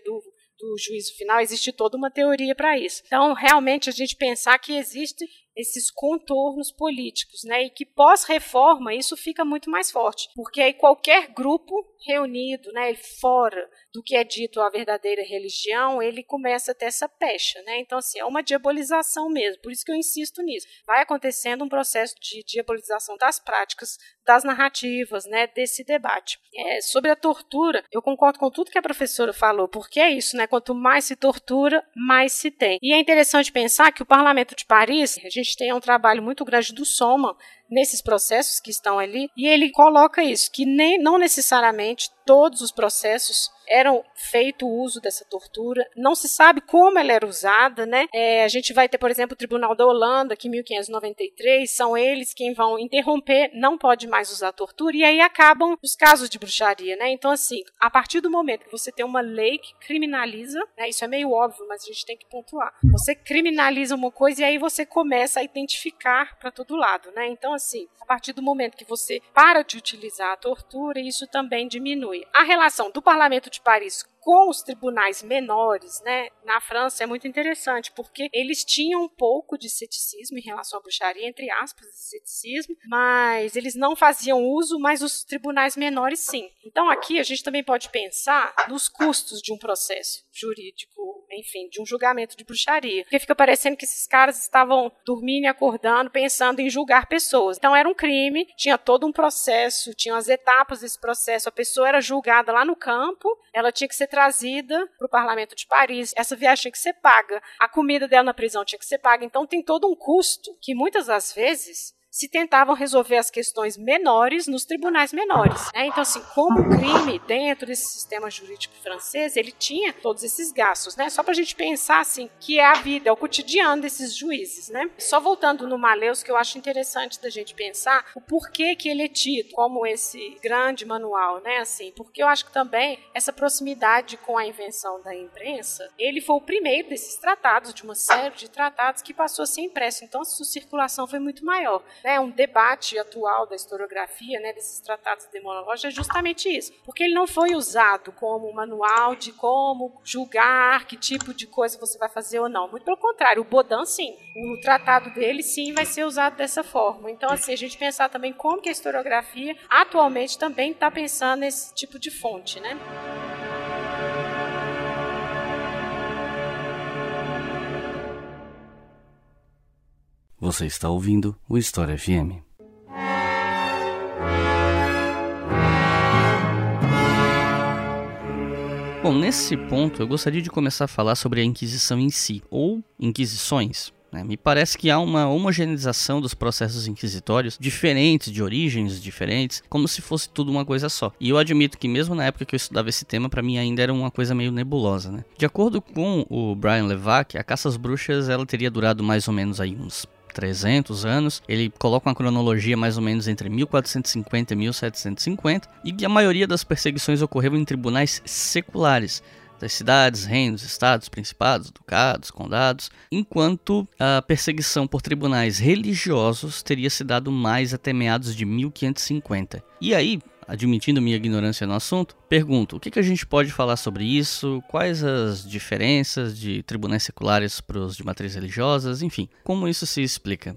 do, do juízo final, existe toda uma teoria para isso. Então, realmente, a gente pensar que existe esses contornos políticos, né? E que pós-reforma isso fica muito mais forte, porque aí qualquer grupo reunido, né, fora do que é dito a verdadeira religião, ele começa a ter essa pecha, né? Então, assim, é uma diabolização mesmo. Por isso que eu insisto nisso. Vai acontecendo um processo de diabolização das práticas, das narrativas, né? Desse debate. É, sobre a tortura, eu concordo com tudo que a professora falou, porque é isso, né? Quanto mais se tortura, mais se tem. E é interessante pensar que o Parlamento de Paris, a gente tem um trabalho muito grande do Soma nesses processos que estão ali, e ele coloca isso, que nem, não necessariamente todos os processos eram feito uso dessa tortura. Não se sabe como ela era usada, né? É, a gente vai ter, por exemplo, o Tribunal da Holanda, que em 1593 são eles quem vão interromper, não pode mais usar tortura, e aí acabam os casos de bruxaria, né? Então, assim, a partir do momento que você tem uma lei que criminaliza, né, isso é meio óbvio, mas a gente tem que pontuar. Você criminaliza uma coisa e aí você começa a identificar para todo lado, né? Então, assim, a partir do momento que você para de utilizar a tortura, isso também diminui. A relação do Parlamento de Paris com os tribunais menores, né, na França é muito interessante, porque eles tinham um pouco de ceticismo em relação à bruxaria, entre aspas, de ceticismo, mas eles não faziam uso, mas os tribunais menores sim. Então aqui a gente também pode pensar nos custos de um processo jurídico, enfim, de um julgamento de bruxaria, porque fica parecendo que esses caras estavam dormindo e acordando, pensando em julgar pessoas. Então era um crime, tinha todo um processo, tinha as etapas desse processo, a pessoa era julgada lá no campo, ela tinha que ser trazida para o parlamento de Paris. Essa viagem tinha que ser paga. A comida dela na prisão tinha que ser paga. Então tem todo um custo que muitas das vezes se tentavam resolver as questões menores nos tribunais menores. Né? Então, assim, como o crime dentro desse sistema jurídico francês, ele tinha todos esses gastos, né? Só para a gente pensar assim que é a vida, é o cotidiano desses juízes, né? Só voltando no Maleus, que eu acho interessante da gente pensar o porquê que ele é tido como esse grande manual, né? Assim, porque eu acho que também essa proximidade com a invenção da imprensa, ele foi o primeiro desses tratados, de uma série de tratados que passou a ser impresso. Então, a sua circulação foi muito maior. Né, um debate atual da historiografia, né, desses tratados demonológicos, é justamente isso. Porque ele não foi usado como manual de como julgar que tipo de coisa você vai fazer ou não. Muito pelo contrário, o Bodan, sim. O tratado dele, sim, vai ser usado dessa forma. Então, assim, a gente pensar também como que a historiografia atualmente também está pensando nesse tipo de fonte, né? Você está ouvindo o História FM. Bom, nesse ponto eu gostaria de começar a falar sobre a Inquisição em si, ou Inquisições. Né? Me parece que há uma homogeneização dos processos inquisitórios diferentes, de origens diferentes, como se fosse tudo uma coisa só. E eu admito que mesmo na época que eu estudava esse tema, para mim ainda era uma coisa meio nebulosa. Né? De acordo com o Brian Levac, a caça às bruxas ela teria durado mais ou menos aí uns 300 anos. Ele coloca uma cronologia mais ou menos entre 1450 e 1750 e a maioria das perseguições ocorreu em tribunais seculares das cidades, reinos, estados, principados, ducados, condados, enquanto a perseguição por tribunais religiosos teria se dado mais até meados de 1550. E aí, admitindo minha ignorância no assunto, pergunto: o que, que a gente pode falar sobre isso? Quais as diferenças de tribunais seculares para os de matriz religiosas? Enfim, como isso se explica?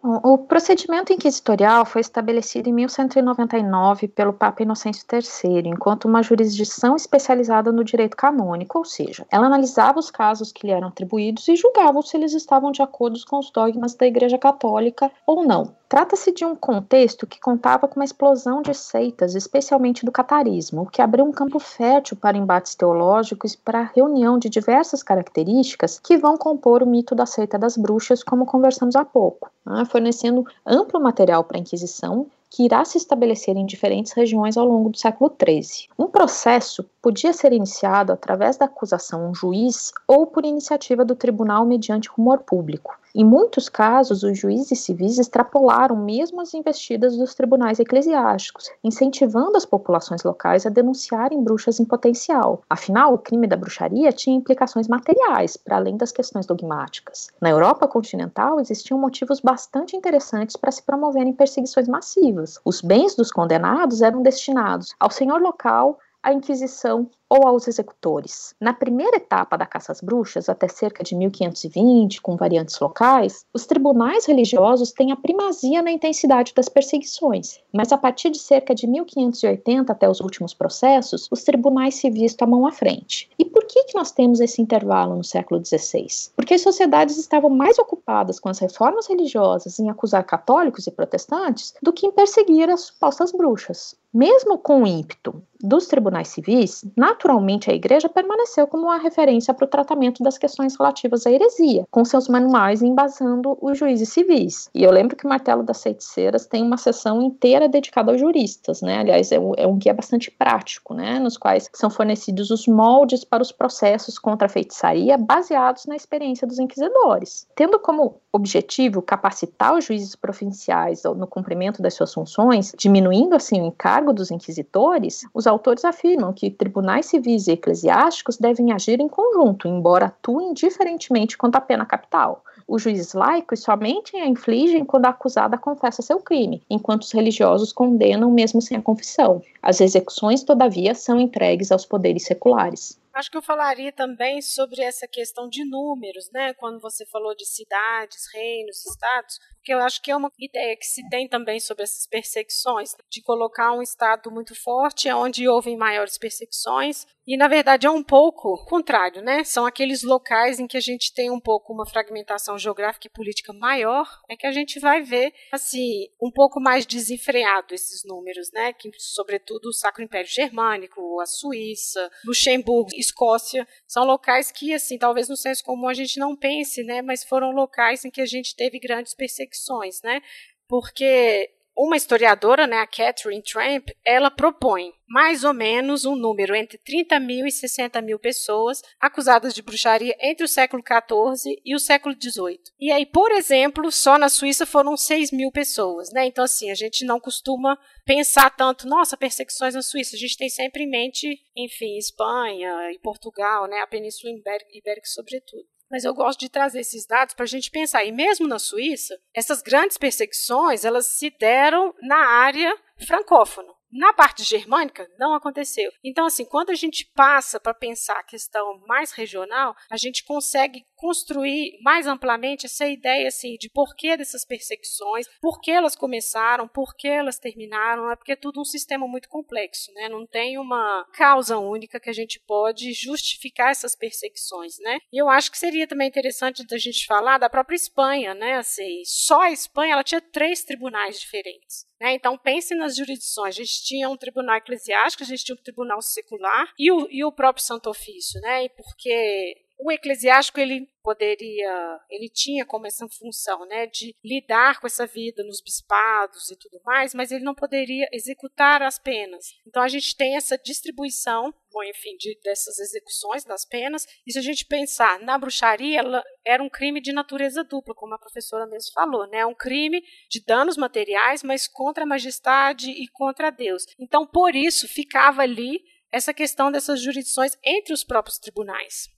O procedimento inquisitorial foi estabelecido em 1199 pelo Papa Inocêncio III, enquanto uma jurisdição especializada no direito canônico, ou seja, ela analisava os casos que lhe eram atribuídos e julgava se eles estavam de acordo com os dogmas da Igreja Católica ou não. Trata-se de um contexto que contava com uma explosão de seitas, especialmente do catarismo, o que abriu um campo fértil para embates teológicos e para a reunião de diversas características que vão compor o mito da seita das bruxas, como conversamos há pouco, né, fornecendo amplo material para a Inquisição que irá se estabelecer em diferentes regiões ao longo do século XIII. Um processo podia ser iniciado através da acusação a um juiz ou por iniciativa do tribunal mediante rumor público. Em muitos casos, os juízes civis extrapolaram mesmo as investidas dos tribunais eclesiásticos, incentivando as populações locais a denunciarem bruxas em potencial. Afinal, o crime da bruxaria tinha implicações materiais, para além das questões dogmáticas. Na Europa continental, existiam motivos bastante interessantes para se promoverem perseguições massivas. Os bens dos condenados eram destinados ao senhor local, à Inquisição ou aos executores. Na primeira etapa da caça às bruxas, até cerca de 1520, com variantes locais, os tribunais religiosos têm a primazia na intensidade das perseguições, mas a partir de cerca de 1580 até os últimos processos, os tribunais civis tomam a frente. E por que, que nós temos esse intervalo no século XVI? Porque as sociedades estavam mais ocupadas com as reformas religiosas em acusar católicos e protestantes do que em perseguir as supostas bruxas. Mesmo com o ímpeto dos tribunais civis, na naturalmente a igreja permaneceu como uma referência para o tratamento das questões relativas à heresia, com seus manuais embasando os juízes civis. E eu lembro que o Martelo das Feiticeiras tem uma sessão inteira dedicada aos juristas, né? Aliás, é um, é um guia bastante prático, né? Nos quais são fornecidos os moldes para os processos contra a feitiçaria baseados na experiência dos inquisidores. Tendo como objetivo capacitar os juízes provinciais no cumprimento das suas funções, diminuindo assim o encargo dos inquisitores, os autores afirmam que tribunais civis e eclesiásticos devem agir em conjunto, embora atuem diferentemente quanto à pena capital. Os juízes laicos somente a infligem quando a acusada confessa seu crime, enquanto os religiosos condenam mesmo sem a confissão. As execuções, todavia, são entregues aos poderes seculares. Acho que eu falaria também sobre essa questão de números, né? Quando você falou de cidades, reinos, estados, porque eu acho que é uma ideia que se tem também sobre essas perseguições, de colocar um estado muito forte onde houve maiores perseguições, e na verdade é um pouco contrário, né? São aqueles locais em que a gente tem um pouco uma fragmentação geográfica e política maior, é que a gente vai ver assim um pouco mais desenfreado esses números, né? Que sobretudo o Sacro Império Germânico, a Suíça, Luxemburgo, Escócia, são locais que assim talvez no senso comum a gente não pense, né? Mas foram locais em que a gente teve grandes perseguições, né? Porque uma historiadora, né, a Catherine Tramp, ela propõe mais ou menos um número entre 30 mil e 60 mil pessoas acusadas de bruxaria entre o século XIV e o século XVIII. E aí, por exemplo, só na Suíça foram 6 mil pessoas, né? Então, assim, a gente não costuma pensar tanto, nossa, perseguições na Suíça. A gente tem sempre em mente, enfim, Espanha e Portugal, né? A Península Ibérica, sobretudo. Mas eu gosto de trazer esses dados para a gente pensar. E mesmo na Suíça, essas grandes perseguições elas se deram na área francófona. Na parte germânica, não aconteceu. Então, assim, quando a gente passa para pensar a questão mais regional, a gente consegue construir mais amplamente essa ideia assim de porquê dessas perseguições, por que elas começaram, por que elas terminaram, é porque é tudo um sistema muito complexo, né? Não tem uma causa única que a gente pode justificar essas perseguições, né? E eu acho que seria também interessante da gente falar da própria Espanha, né? Assim, só a Espanha ela tinha três tribunais diferentes. Né? Então, pense nas jurisdições. A gente tinha um tribunal eclesiástico, a gente tinha um tribunal secular e o, e o próprio Santo Ofício. Né? E porque o eclesiástico ele poderia, ele tinha como essa função, né, de lidar com essa vida nos bispados e tudo mais, mas ele não poderia executar as penas. Então a gente tem essa distribuição, bom, enfim, de, dessas execuções das penas. E se a gente pensar na bruxaria, ela era um crime de natureza dupla, como a professora mesmo falou, né, um crime de danos materiais, mas contra a majestade e contra Deus. Então por isso ficava ali essa questão dessas jurisdições entre os próprios tribunais.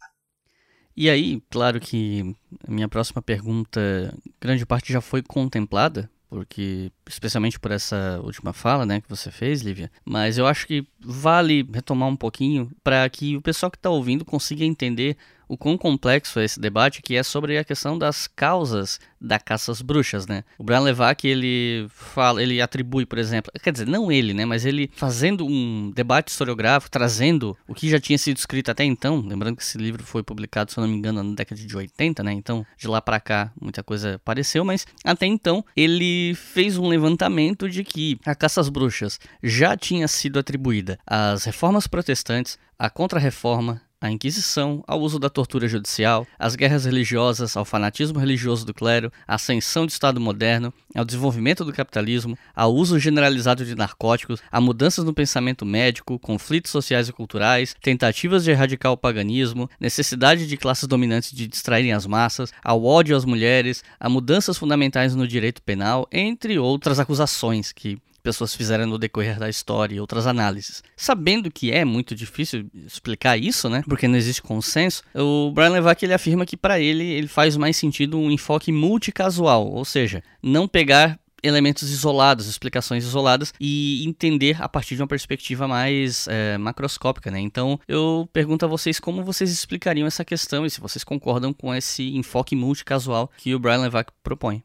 E aí, claro que a minha próxima pergunta, grande parte já foi contemplada, porque especialmente por essa última fala, né, que você fez, Lívia. Mas eu acho que vale retomar um pouquinho para que o pessoal que está ouvindo consiga entender o quão complexo é esse debate, que é sobre a questão das causas da caça às bruxas, né? O Brian Levac, ele fala, ele atribui, por exemplo, quer dizer, não ele, né, mas ele fazendo um debate historiográfico, trazendo o que já tinha sido escrito até então, lembrando que esse livro foi publicado, se eu não me engano, na década de 80, né? Então, de lá para cá, muita coisa apareceu, mas até então ele fez um levantamento de que a caça às bruxas já tinha sido atribuída às reformas protestantes, à contra-reforma, à Inquisição, ao uso da tortura judicial, às guerras religiosas, ao fanatismo religioso do clero, à ascensão do Estado moderno, ao desenvolvimento do capitalismo, ao uso generalizado de narcóticos, a mudanças no pensamento médico, conflitos sociais e culturais, tentativas de erradicar o paganismo, necessidade de classes dominantes de distraírem as massas, ao ódio às mulheres, a mudanças fundamentais no direito penal, entre outras acusações que pessoas fizeram no decorrer da história e outras análises. Sabendo que é muito difícil explicar isso, né? Porque não existe consenso, o Brian Levac ele afirma que para ele ele faz mais sentido um enfoque multicasual, ou seja, não pegar elementos isolados, explicações isoladas e entender a partir de uma perspectiva mais é, macroscópica, né? Então eu pergunto a vocês como vocês explicariam essa questão e se vocês concordam com esse enfoque multicasual que o Brian Levac propõe.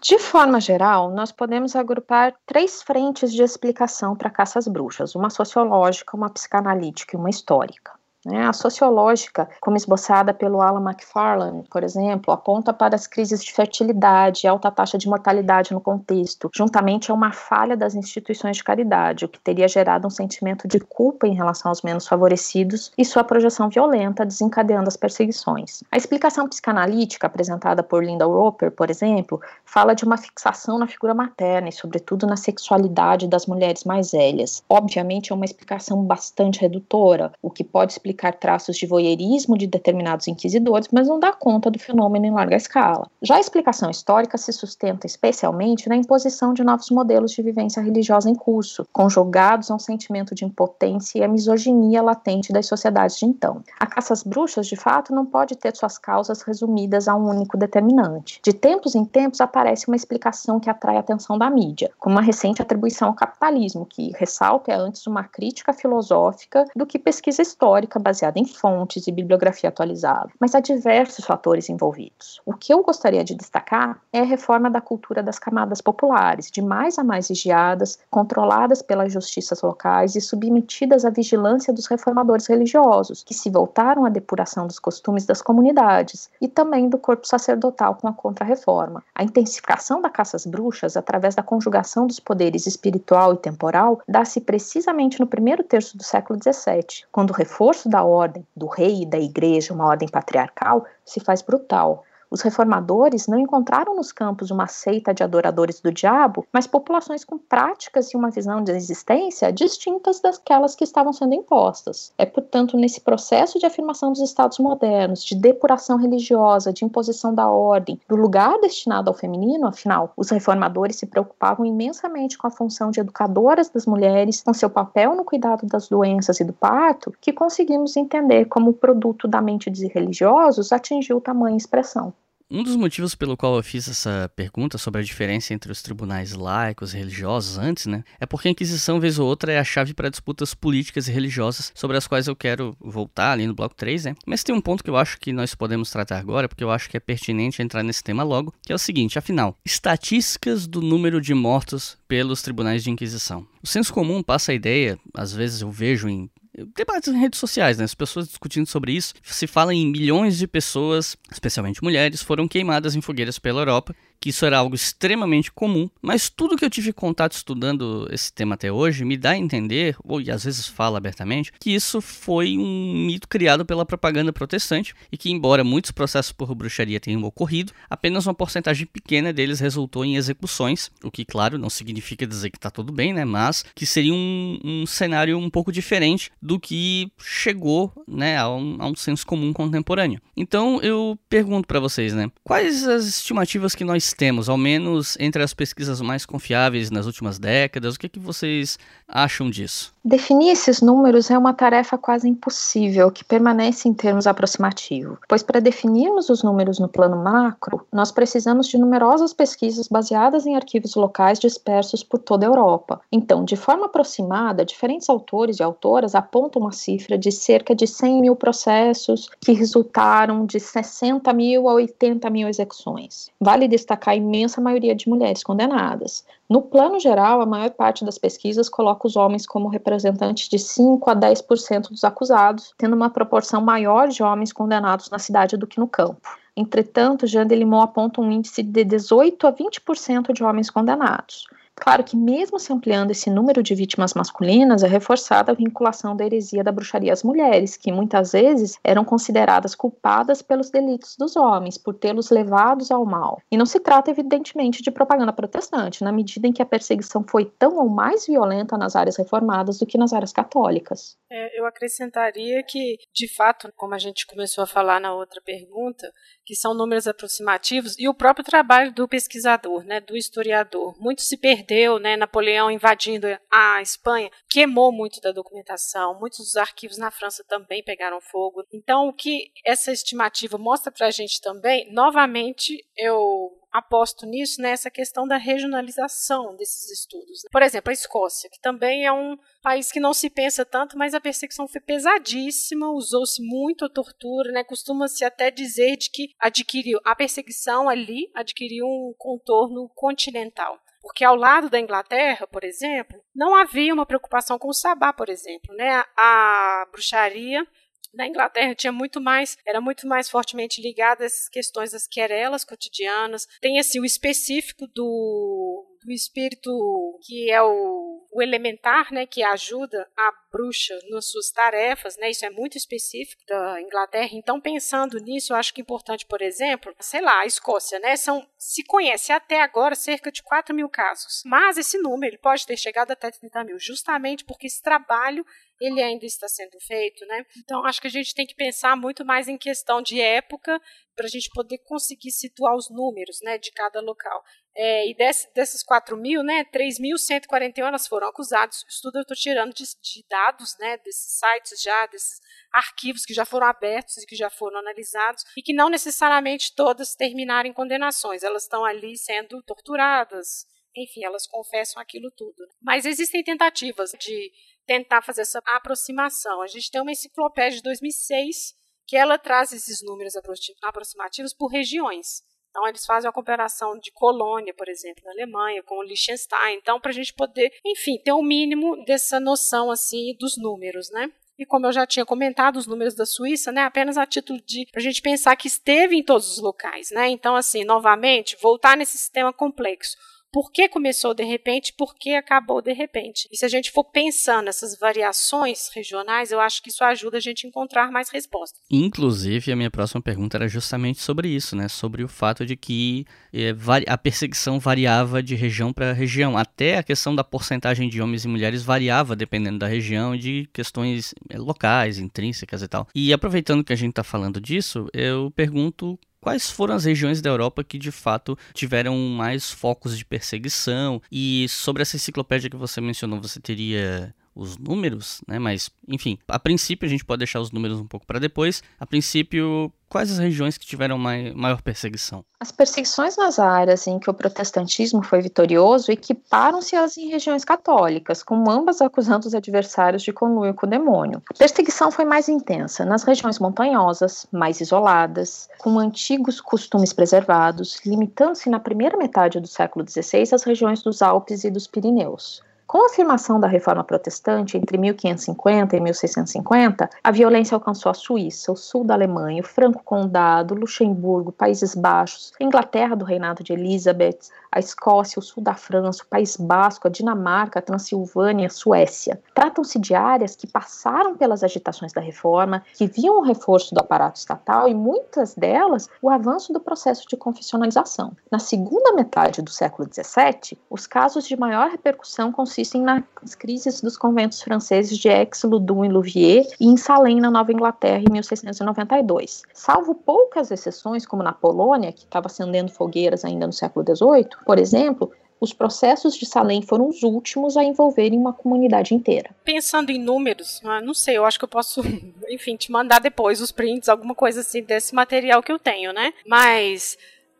De forma geral, nós podemos agrupar três frentes de explicação para caças bruxas: uma sociológica, uma psicanalítica e uma histórica. Né? A sociológica, como esboçada pelo Alan McFarlane, por exemplo, aponta para as crises de fertilidade e alta taxa de mortalidade no contexto, juntamente a uma falha das instituições de caridade, o que teria gerado um sentimento de culpa em relação aos menos favorecidos e sua projeção violenta, desencadeando as perseguições. A explicação psicanalítica apresentada por Linda Roper, por exemplo, fala de uma fixação na figura materna e, sobretudo, na sexualidade das mulheres mais velhas. Obviamente, é uma explicação bastante redutora, o que pode explicar identificar traços de voyeurismo de determinados inquisidores, mas não dá conta do fenômeno em larga escala. Já a explicação histórica se sustenta especialmente na imposição de novos modelos de vivência religiosa em curso, conjugados a um sentimento de impotência e a misoginia latente das sociedades de então. A caça às bruxas, de fato, não pode ter suas causas resumidas a um único determinante. De tempos em tempos aparece uma explicação que atrai a atenção da mídia, como uma recente atribuição ao capitalismo, que ressalta é antes uma crítica filosófica do que pesquisa histórica baseada em fontes e bibliografia atualizada, mas há diversos fatores envolvidos. O que eu gostaria de destacar é a reforma da cultura das camadas populares, de mais a mais vigiadas, controladas pelas justiças locais e submetidas à vigilância dos reformadores religiosos, que se voltaram à depuração dos costumes das comunidades e também do corpo sacerdotal com a Contra-Reforma. A intensificação da caça às bruxas, através da conjugação dos poderes espiritual e temporal, dá-se precisamente no primeiro terço do século XVII, quando o reforço da ordem, do rei e da igreja, uma ordem patriarcal, se faz brutal. Os reformadores não encontraram nos campos uma seita de adoradores do diabo, mas populações com práticas e uma visão de existência distintas daquelas que estavam sendo impostas. É, portanto, nesse processo de afirmação dos estados modernos, de depuração religiosa, de imposição da ordem, do lugar destinado ao feminino, afinal, os reformadores se preocupavam imensamente com a função de educadoras das mulheres, com seu papel no cuidado das doenças e do parto, que conseguimos entender como produto da mente de religiosos atingiu tamanha expressão. Um dos motivos pelo qual eu fiz essa pergunta sobre a diferença entre os tribunais laicos e religiosos antes, né, é porque a Inquisição, vez ou outra, é a chave para disputas políticas e religiosas sobre as quais eu quero voltar ali no bloco 3, né. Mas tem um ponto que eu acho que nós podemos tratar agora, porque eu acho que é pertinente entrar nesse tema logo, que é o seguinte, afinal, estatísticas do número de mortos pelos tribunais de Inquisição. O senso comum passa a ideia, às vezes eu vejo em debates em redes sociais, né? As pessoas discutindo sobre isso. Se fala em milhões de pessoas, especialmente mulheres, foram queimadas em fogueiras pela Europa que isso era algo extremamente comum, mas tudo que eu tive contato estudando esse tema até hoje me dá a entender, ou e às vezes fala abertamente, que isso foi um mito criado pela propaganda protestante e que, embora muitos processos por bruxaria tenham ocorrido, apenas uma porcentagem pequena deles resultou em execuções, o que, claro, não significa dizer que está tudo bem, né? Mas que seria um, um cenário um pouco diferente do que chegou né, a, um, a um senso comum contemporâneo. Então eu pergunto para vocês, né? Quais as estimativas que nós temos, ao menos entre as pesquisas mais confiáveis nas últimas décadas? O que, que vocês acham disso? Definir esses números é uma tarefa quase impossível, que permanece em termos aproximativos, pois para definirmos os números no plano macro, nós precisamos de numerosas pesquisas baseadas em arquivos locais dispersos por toda a Europa. Então, de forma aproximada, diferentes autores e autoras apontam uma cifra de cerca de 100 mil processos que resultaram de 60 mil a 80 mil execuções. Vale destacar a imensa maioria de mulheres condenadas. No plano geral, a maior parte das pesquisas coloca os homens como representantes de 5 a 10% dos acusados, tendo uma proporção maior de homens condenados na cidade do que no campo. Entretanto, Jean Delimont aponta um índice de 18 a 20% de homens condenados. Claro que, mesmo se ampliando esse número de vítimas masculinas, é reforçada a vinculação da heresia da bruxaria às mulheres, que muitas vezes eram consideradas culpadas pelos delitos dos homens, por tê-los levados ao mal. E não se trata, evidentemente, de propaganda protestante, na medida em que a perseguição foi tão ou mais violenta nas áreas reformadas do que nas áreas católicas. É, eu acrescentaria que, de fato, como a gente começou a falar na outra pergunta, que são números aproximativos, e o próprio trabalho do pesquisador, né, do historiador. Muito se perdeu, né, Napoleão invadindo a Espanha, queimou muito da documentação, muitos dos arquivos na França também pegaram fogo. Então, o que essa estimativa mostra para a gente também, novamente, eu aposto nisso, nessa né, questão da regionalização desses estudos. Por exemplo, a Escócia, que também é um país que não se pensa tanto, mas a perseguição foi pesadíssima, usou-se muito a tortura, né? Costuma-se até dizer de que adquiriu a perseguição ali adquiriu um contorno continental. Porque ao lado da Inglaterra, por exemplo, não havia uma preocupação com o sabá, por exemplo, né? A bruxaria na Inglaterra tinha muito mais, era muito mais fortemente ligada a essas questões das querelas cotidianas. Tem assim o específico do do espírito que é o, o, elementar, né, que ajuda a bruxa nas suas tarefas, né, isso é muito específico da Inglaterra. Então, pensando nisso, eu acho que é importante, por exemplo, sei lá, a Escócia, né, são, se conhece até agora cerca de 4 mil casos, mas esse número ele pode ter chegado até 30 mil, justamente porque esse trabalho ele ainda está sendo feito, né? Então acho que a gente tem que pensar muito mais em questão de época para a gente poder conseguir situar os números, né, de cada local. É, e desse, desses 4 mil, né, 3.141 foram acusados. O estudo eu estou tirando de, de, dados né, desses sites já, desses arquivos que já foram abertos e que já foram analisados, e que não necessariamente todas terminaram em condenações. Elas estão ali sendo torturadas, enfim, elas confessam aquilo tudo. Mas existem tentativas de tentar fazer essa aproximação. A gente tem uma enciclopédia de 2006 que ela traz esses números aproximativos por regiões. Então, eles fazem uma comparação de Colônia, por exemplo, na Alemanha, com o Liechtenstein. Então, para a gente poder, enfim, ter o um mínimo dessa noção assim dos números, né? E como eu já tinha comentado, os números da Suíça, né, apenas a título de para a gente pensar que esteve em todos os locais, né? Então, assim, novamente, voltar nesse sistema complexo. Por que começou de repente, por que acabou de repente. E se a gente for pensando nessas variações regionais, eu acho que isso ajuda a gente a encontrar mais respostas. Inclusive, a minha próxima pergunta era justamente sobre isso, né? Sobre o fato de que é, a perseguição variava de região para região. Até a questão da porcentagem de homens e mulheres variava dependendo da região e de questões é, locais, intrínsecas e tal. E aproveitando que a gente está falando disso, eu pergunto quais foram as regiões da Europa que de fato tiveram mais focos de perseguição. E sobre essa enciclopédia que você mencionou, você teria os números, né? Mas, enfim, a princípio a gente pode deixar os números um pouco para depois. A princípio, quais as regiões que tiveram mai, maior perseguição? As perseguições nas áreas em que o protestantismo foi vitorioso equiparam-se às em regiões católicas, com ambas acusando os adversários de conluio com o demônio. A perseguição foi mais intensa nas regiões montanhosas, mais isoladas, com antigos costumes preservados, limitando-se na primeira metade do século XVI às regiões dos Alpes e dos Pirineus. Com a afirmação da reforma protestante entre 1550 e 1650, a violência alcançou a Suíça, o sul da Alemanha, o Franco Condado, Luxemburgo, Países Baixos, Inglaterra do reinado de Elizabeth, a Escócia, o sul da França, o País Basco, a Dinamarca, a Transilvânia, a Suécia. Tratam-se de áreas que passaram pelas agitações da reforma, que viam o reforço do aparato estatal e muitas delas o avanço do processo de confessionalização. Na segunda metade do século XVII, os casos de maior repercussão consistem nas crises dos conventos franceses de Aix, Loudun e Louviers e em Salem, na Nova Inglaterra, em 1692. Salvo poucas exceções, como na Polônia, que estava acendendo fogueiras ainda no século XVIII, por exemplo, os processos de Salem foram os últimos a envolverem uma comunidade inteira. Pensando em números, ah, não sei, eu acho que eu posso, <laughs> enfim, te mandar depois os prints, alguma coisa assim desse material que eu tenho, né? Mas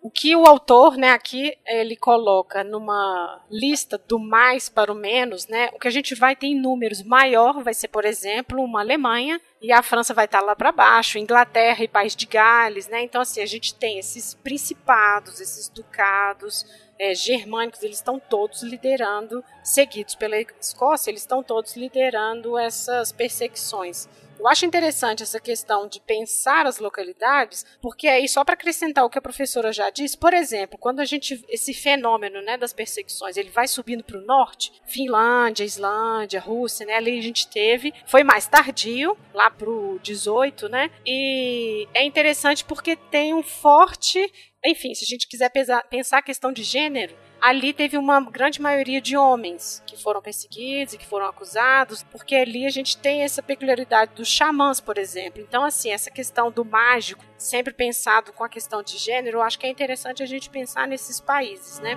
o que o autor, né, aqui ele coloca numa lista do mais para o menos, né? O que a gente vai ter em números maior vai ser, por exemplo, uma Alemanha e a França vai estar lá para baixo, Inglaterra e País de Gales, né? Então assim, a gente tem esses principados, esses ducados, é, germânicos, eles estão todos liderando, seguidos pela Escócia, eles estão todos liderando essas perseguições. Eu acho interessante essa questão de pensar as localidades, porque aí só para acrescentar o que a professora já disse, por exemplo, quando a gente esse fenômeno, né, das perseguições, ele vai subindo para o norte, Finlândia, Islândia, Rússia, né, ali a gente teve, foi mais tardio, lá pro 18, né? E é interessante porque tem um forte enfim, se a gente quiser pensar a questão de gênero, ali teve uma grande maioria de homens que foram perseguidos e que foram acusados, porque ali a gente tem essa peculiaridade dos xamãs, por exemplo. Então, assim, essa questão do mágico, sempre pensado com a questão de gênero, eu acho que é interessante a gente pensar nesses países, né?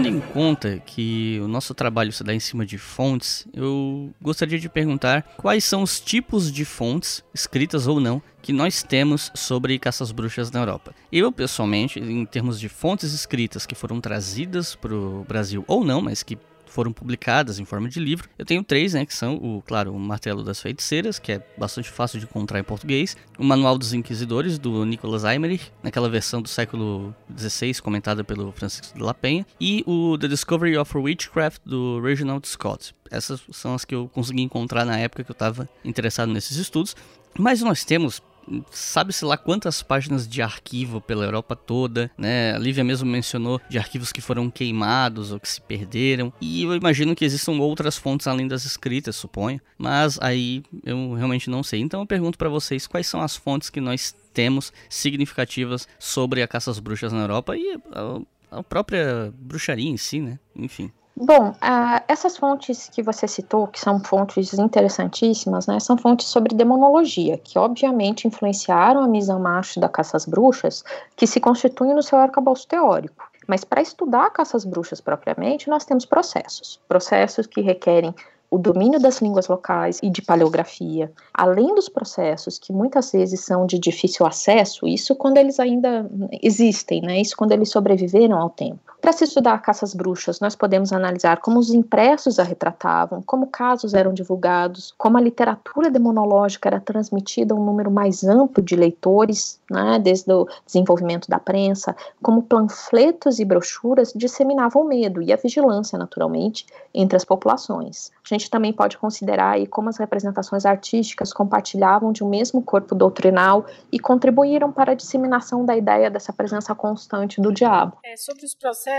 Levando em conta que o nosso trabalho se dá em cima de fontes, eu gostaria de perguntar quais são os tipos de fontes, escritas ou não, que nós temos sobre caças bruxas na Europa. Eu, pessoalmente, em termos de fontes escritas que foram trazidas para o Brasil ou não, mas que foram publicadas em forma de livro. Eu tenho três, né, que são o, claro, o Martelo das Feiticeiras, que é bastante fácil de encontrar em português, o Manual dos Inquisidores do Nicholas Eymerich, naquela versão do século XVI comentada pelo Francisco de La Penha, e o The Discovery of Witchcraft do Reginald Scott. Essas são as que eu consegui encontrar na época que eu estava interessado nesses estudos. Mas nós temos sabe-se lá quantas páginas de arquivo pela Europa toda, né? A Lívia mesmo mencionou de arquivos que foram queimados ou que se perderam. E eu imagino que existam outras fontes além das escritas, suponho. Mas aí eu realmente não sei. Então eu pergunto para vocês quais são as fontes que nós temos significativas sobre a caça às bruxas na Europa e a, a própria bruxaria em si, né? Enfim. Bom, uh, essas fontes que você citou, que são fontes interessantíssimas, né, são fontes sobre demonologia, que obviamente influenciaram a misa macho da caça às bruxas, que se constitui no seu arcabouço teórico. Mas para estudar a caça às bruxas propriamente, nós temos processos. Processos que requerem o domínio das línguas locais e de paleografia, além dos processos que muitas vezes são de difícil acesso, isso quando eles ainda existem, né? Isso quando eles sobreviveram ao tempo. Para se estudar caças bruxas, nós podemos analisar como os impressos a retratavam, como casos eram divulgados, como a literatura demonológica era transmitida a um número mais amplo de leitores, né, desde o desenvolvimento da prensa, como panfletos e brochuras disseminavam o medo e a vigilância, naturalmente, entre as populações. A gente também pode considerar aí como as representações artísticas compartilhavam de um mesmo corpo doutrinal e contribuíram para a disseminação da ideia dessa presença constante do diabo. É, sobre os processos,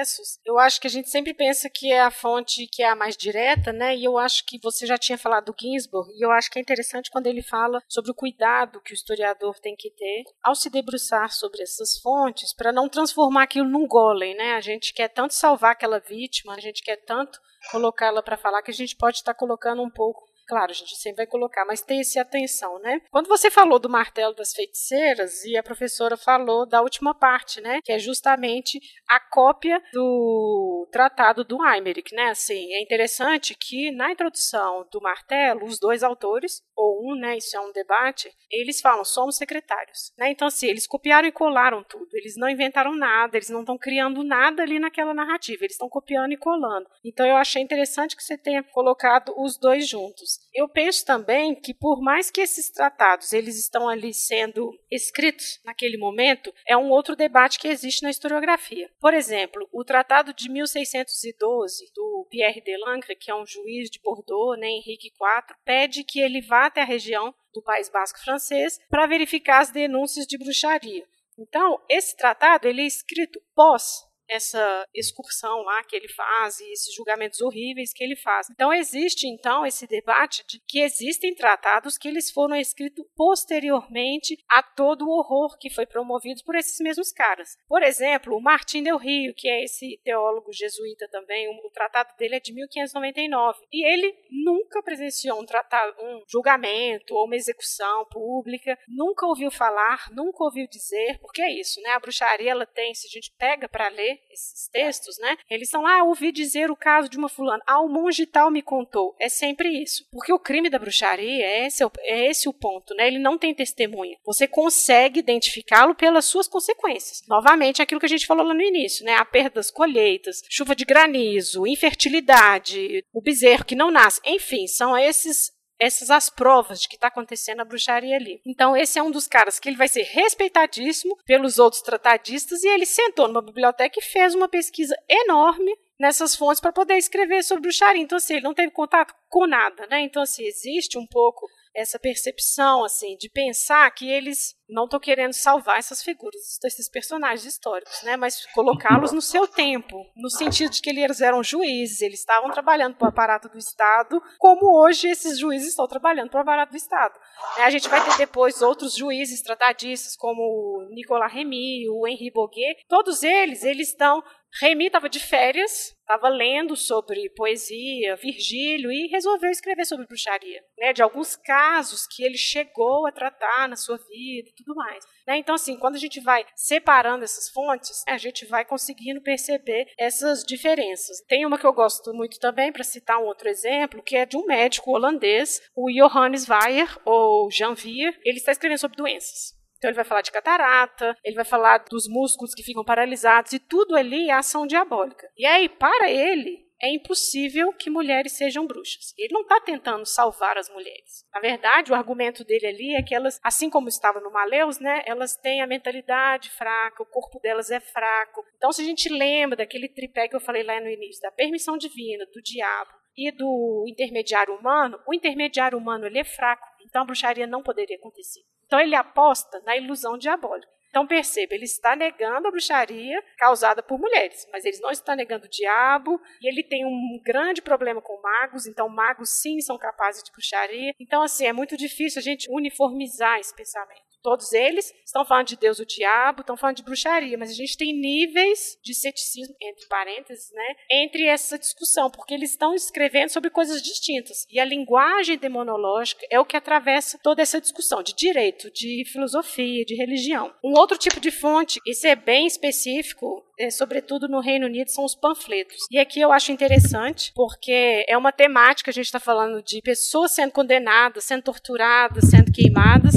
eu acho que a gente sempre pensa que é a fonte que é a mais direta, né? E eu acho que você já tinha falado do Ginsburg, e eu acho que é interessante quando ele fala sobre o cuidado que o historiador tem que ter ao se debruçar sobre essas fontes para não transformar aquilo num golem, né? A gente quer tanto salvar aquela vítima, a gente quer tanto colocá-la para falar que a gente pode estar tá colocando um pouco claro, a gente sempre vai colocar, mas tem esse atenção, né? Quando você falou do martelo das feiticeiras e a professora falou da última parte, né, que é justamente a cópia do tratado do Eimerick, né? Assim, é interessante que na introdução do martelo, os dois autores, ou um, né, isso é um debate, eles falam, somos secretários, né? Então, assim, eles copiaram e colaram tudo, eles não inventaram nada, eles não estão criando nada ali naquela narrativa, eles estão copiando e colando. Então, eu achei interessante que você tenha colocado os dois juntos. Eu penso também que por mais que esses tratados eles estão ali sendo escritos naquele momento, é um outro debate que existe na historiografia. Por exemplo, o tratado de 1612 do Pierre de Lancre, que é um juiz de Bordeaux, né, Henrique IV, pede que ele vá até a região do País Basco francês para verificar as denúncias de bruxaria. Então, esse tratado ele é escrito pós essa excursão lá que ele faz e esses julgamentos horríveis que ele faz. Então existe então esse debate de que existem tratados que eles foram escritos posteriormente a todo o horror que foi promovido por esses mesmos caras. Por exemplo, o Martim del Rio, que é esse teólogo jesuíta também, o tratado dele é de 1599 e ele nunca presenciou um tratado, um julgamento ou uma execução pública, nunca ouviu falar, nunca ouviu dizer, porque é isso, né? A bruxaria ela tem, se a gente pega para ler esses textos, né? Eles são, ah, ouvi dizer o caso de uma fulana, ah, o monge tal me contou. É sempre isso. Porque o crime da bruxaria, é esse, é esse o ponto, né? Ele não tem testemunha. Você consegue identificá-lo pelas suas consequências. Novamente, aquilo que a gente falou lá no início, né? A perda das colheitas, chuva de granizo, infertilidade, o bezerro que não nasce. Enfim, são esses essas as provas de que está acontecendo a bruxaria ali. Então, esse é um dos caras que ele vai ser respeitadíssimo pelos outros tratadistas e ele sentou numa biblioteca e fez uma pesquisa enorme nessas fontes para poder escrever sobre bruxaria. Então, assim, ele não teve contato com nada, né? Então, assim, existe um pouco essa percepção, assim, de pensar que eles não estão querendo salvar essas figuras, esses personagens históricos, né? Mas colocá-los no seu tempo, no sentido de que eles eram juízes, eles estavam trabalhando para o aparato do Estado, como hoje esses juízes estão trabalhando para o aparato do Estado. A gente vai ter depois outros juízes tratadistas, como o Nicolas Remy, o Henri Boguet, todos eles, eles estão Remy estava de férias, estava lendo sobre poesia, Virgílio, e resolveu escrever sobre bruxaria, né, de alguns casos que ele chegou a tratar na sua vida e tudo mais. Né? Então, assim, quando a gente vai separando essas fontes, a gente vai conseguindo perceber essas diferenças. Tem uma que eu gosto muito também, para citar um outro exemplo, que é de um médico holandês, o Johannes Weyer, ou Janvier, ele está escrevendo sobre doenças. Então ele vai falar de catarata, ele vai falar dos músculos que ficam paralisados e tudo ali é ação diabólica. E aí, para ele, é impossível que mulheres sejam bruxas. Ele não está tentando salvar as mulheres. Na verdade, o argumento dele ali é que elas, assim como estava no Maleus, né, elas têm a mentalidade fraca, o corpo delas é fraco. Então, se a gente lembra daquele tripé que eu falei lá no início, da permissão divina, do diabo e do intermediário humano, o intermediário humano ele é fraco, então a bruxaria não poderia acontecer. Então ele aposta na ilusão diabólica. Então perceba, ele está negando a bruxaria causada por mulheres, mas ele não está negando o diabo, e ele tem um grande problema com magos, então magos sim são capazes de bruxaria. Então assim, é muito difícil a gente uniformizar esse pensamento. Todos eles estão falando de Deus o diabo, estão falando de bruxaria, mas a gente tem níveis de ceticismo, entre parênteses, né, entre essa discussão, porque eles estão escrevendo sobre coisas distintas. E a linguagem demonológica é o que atravessa toda essa discussão de direito, de filosofia, de religião. Um outro tipo de fonte, isso é bem específico, é, sobretudo no Reino Unido, são os panfletos. E aqui eu acho interessante, porque é uma temática, a gente está falando de pessoas sendo condenadas, sendo torturadas, sendo queimadas,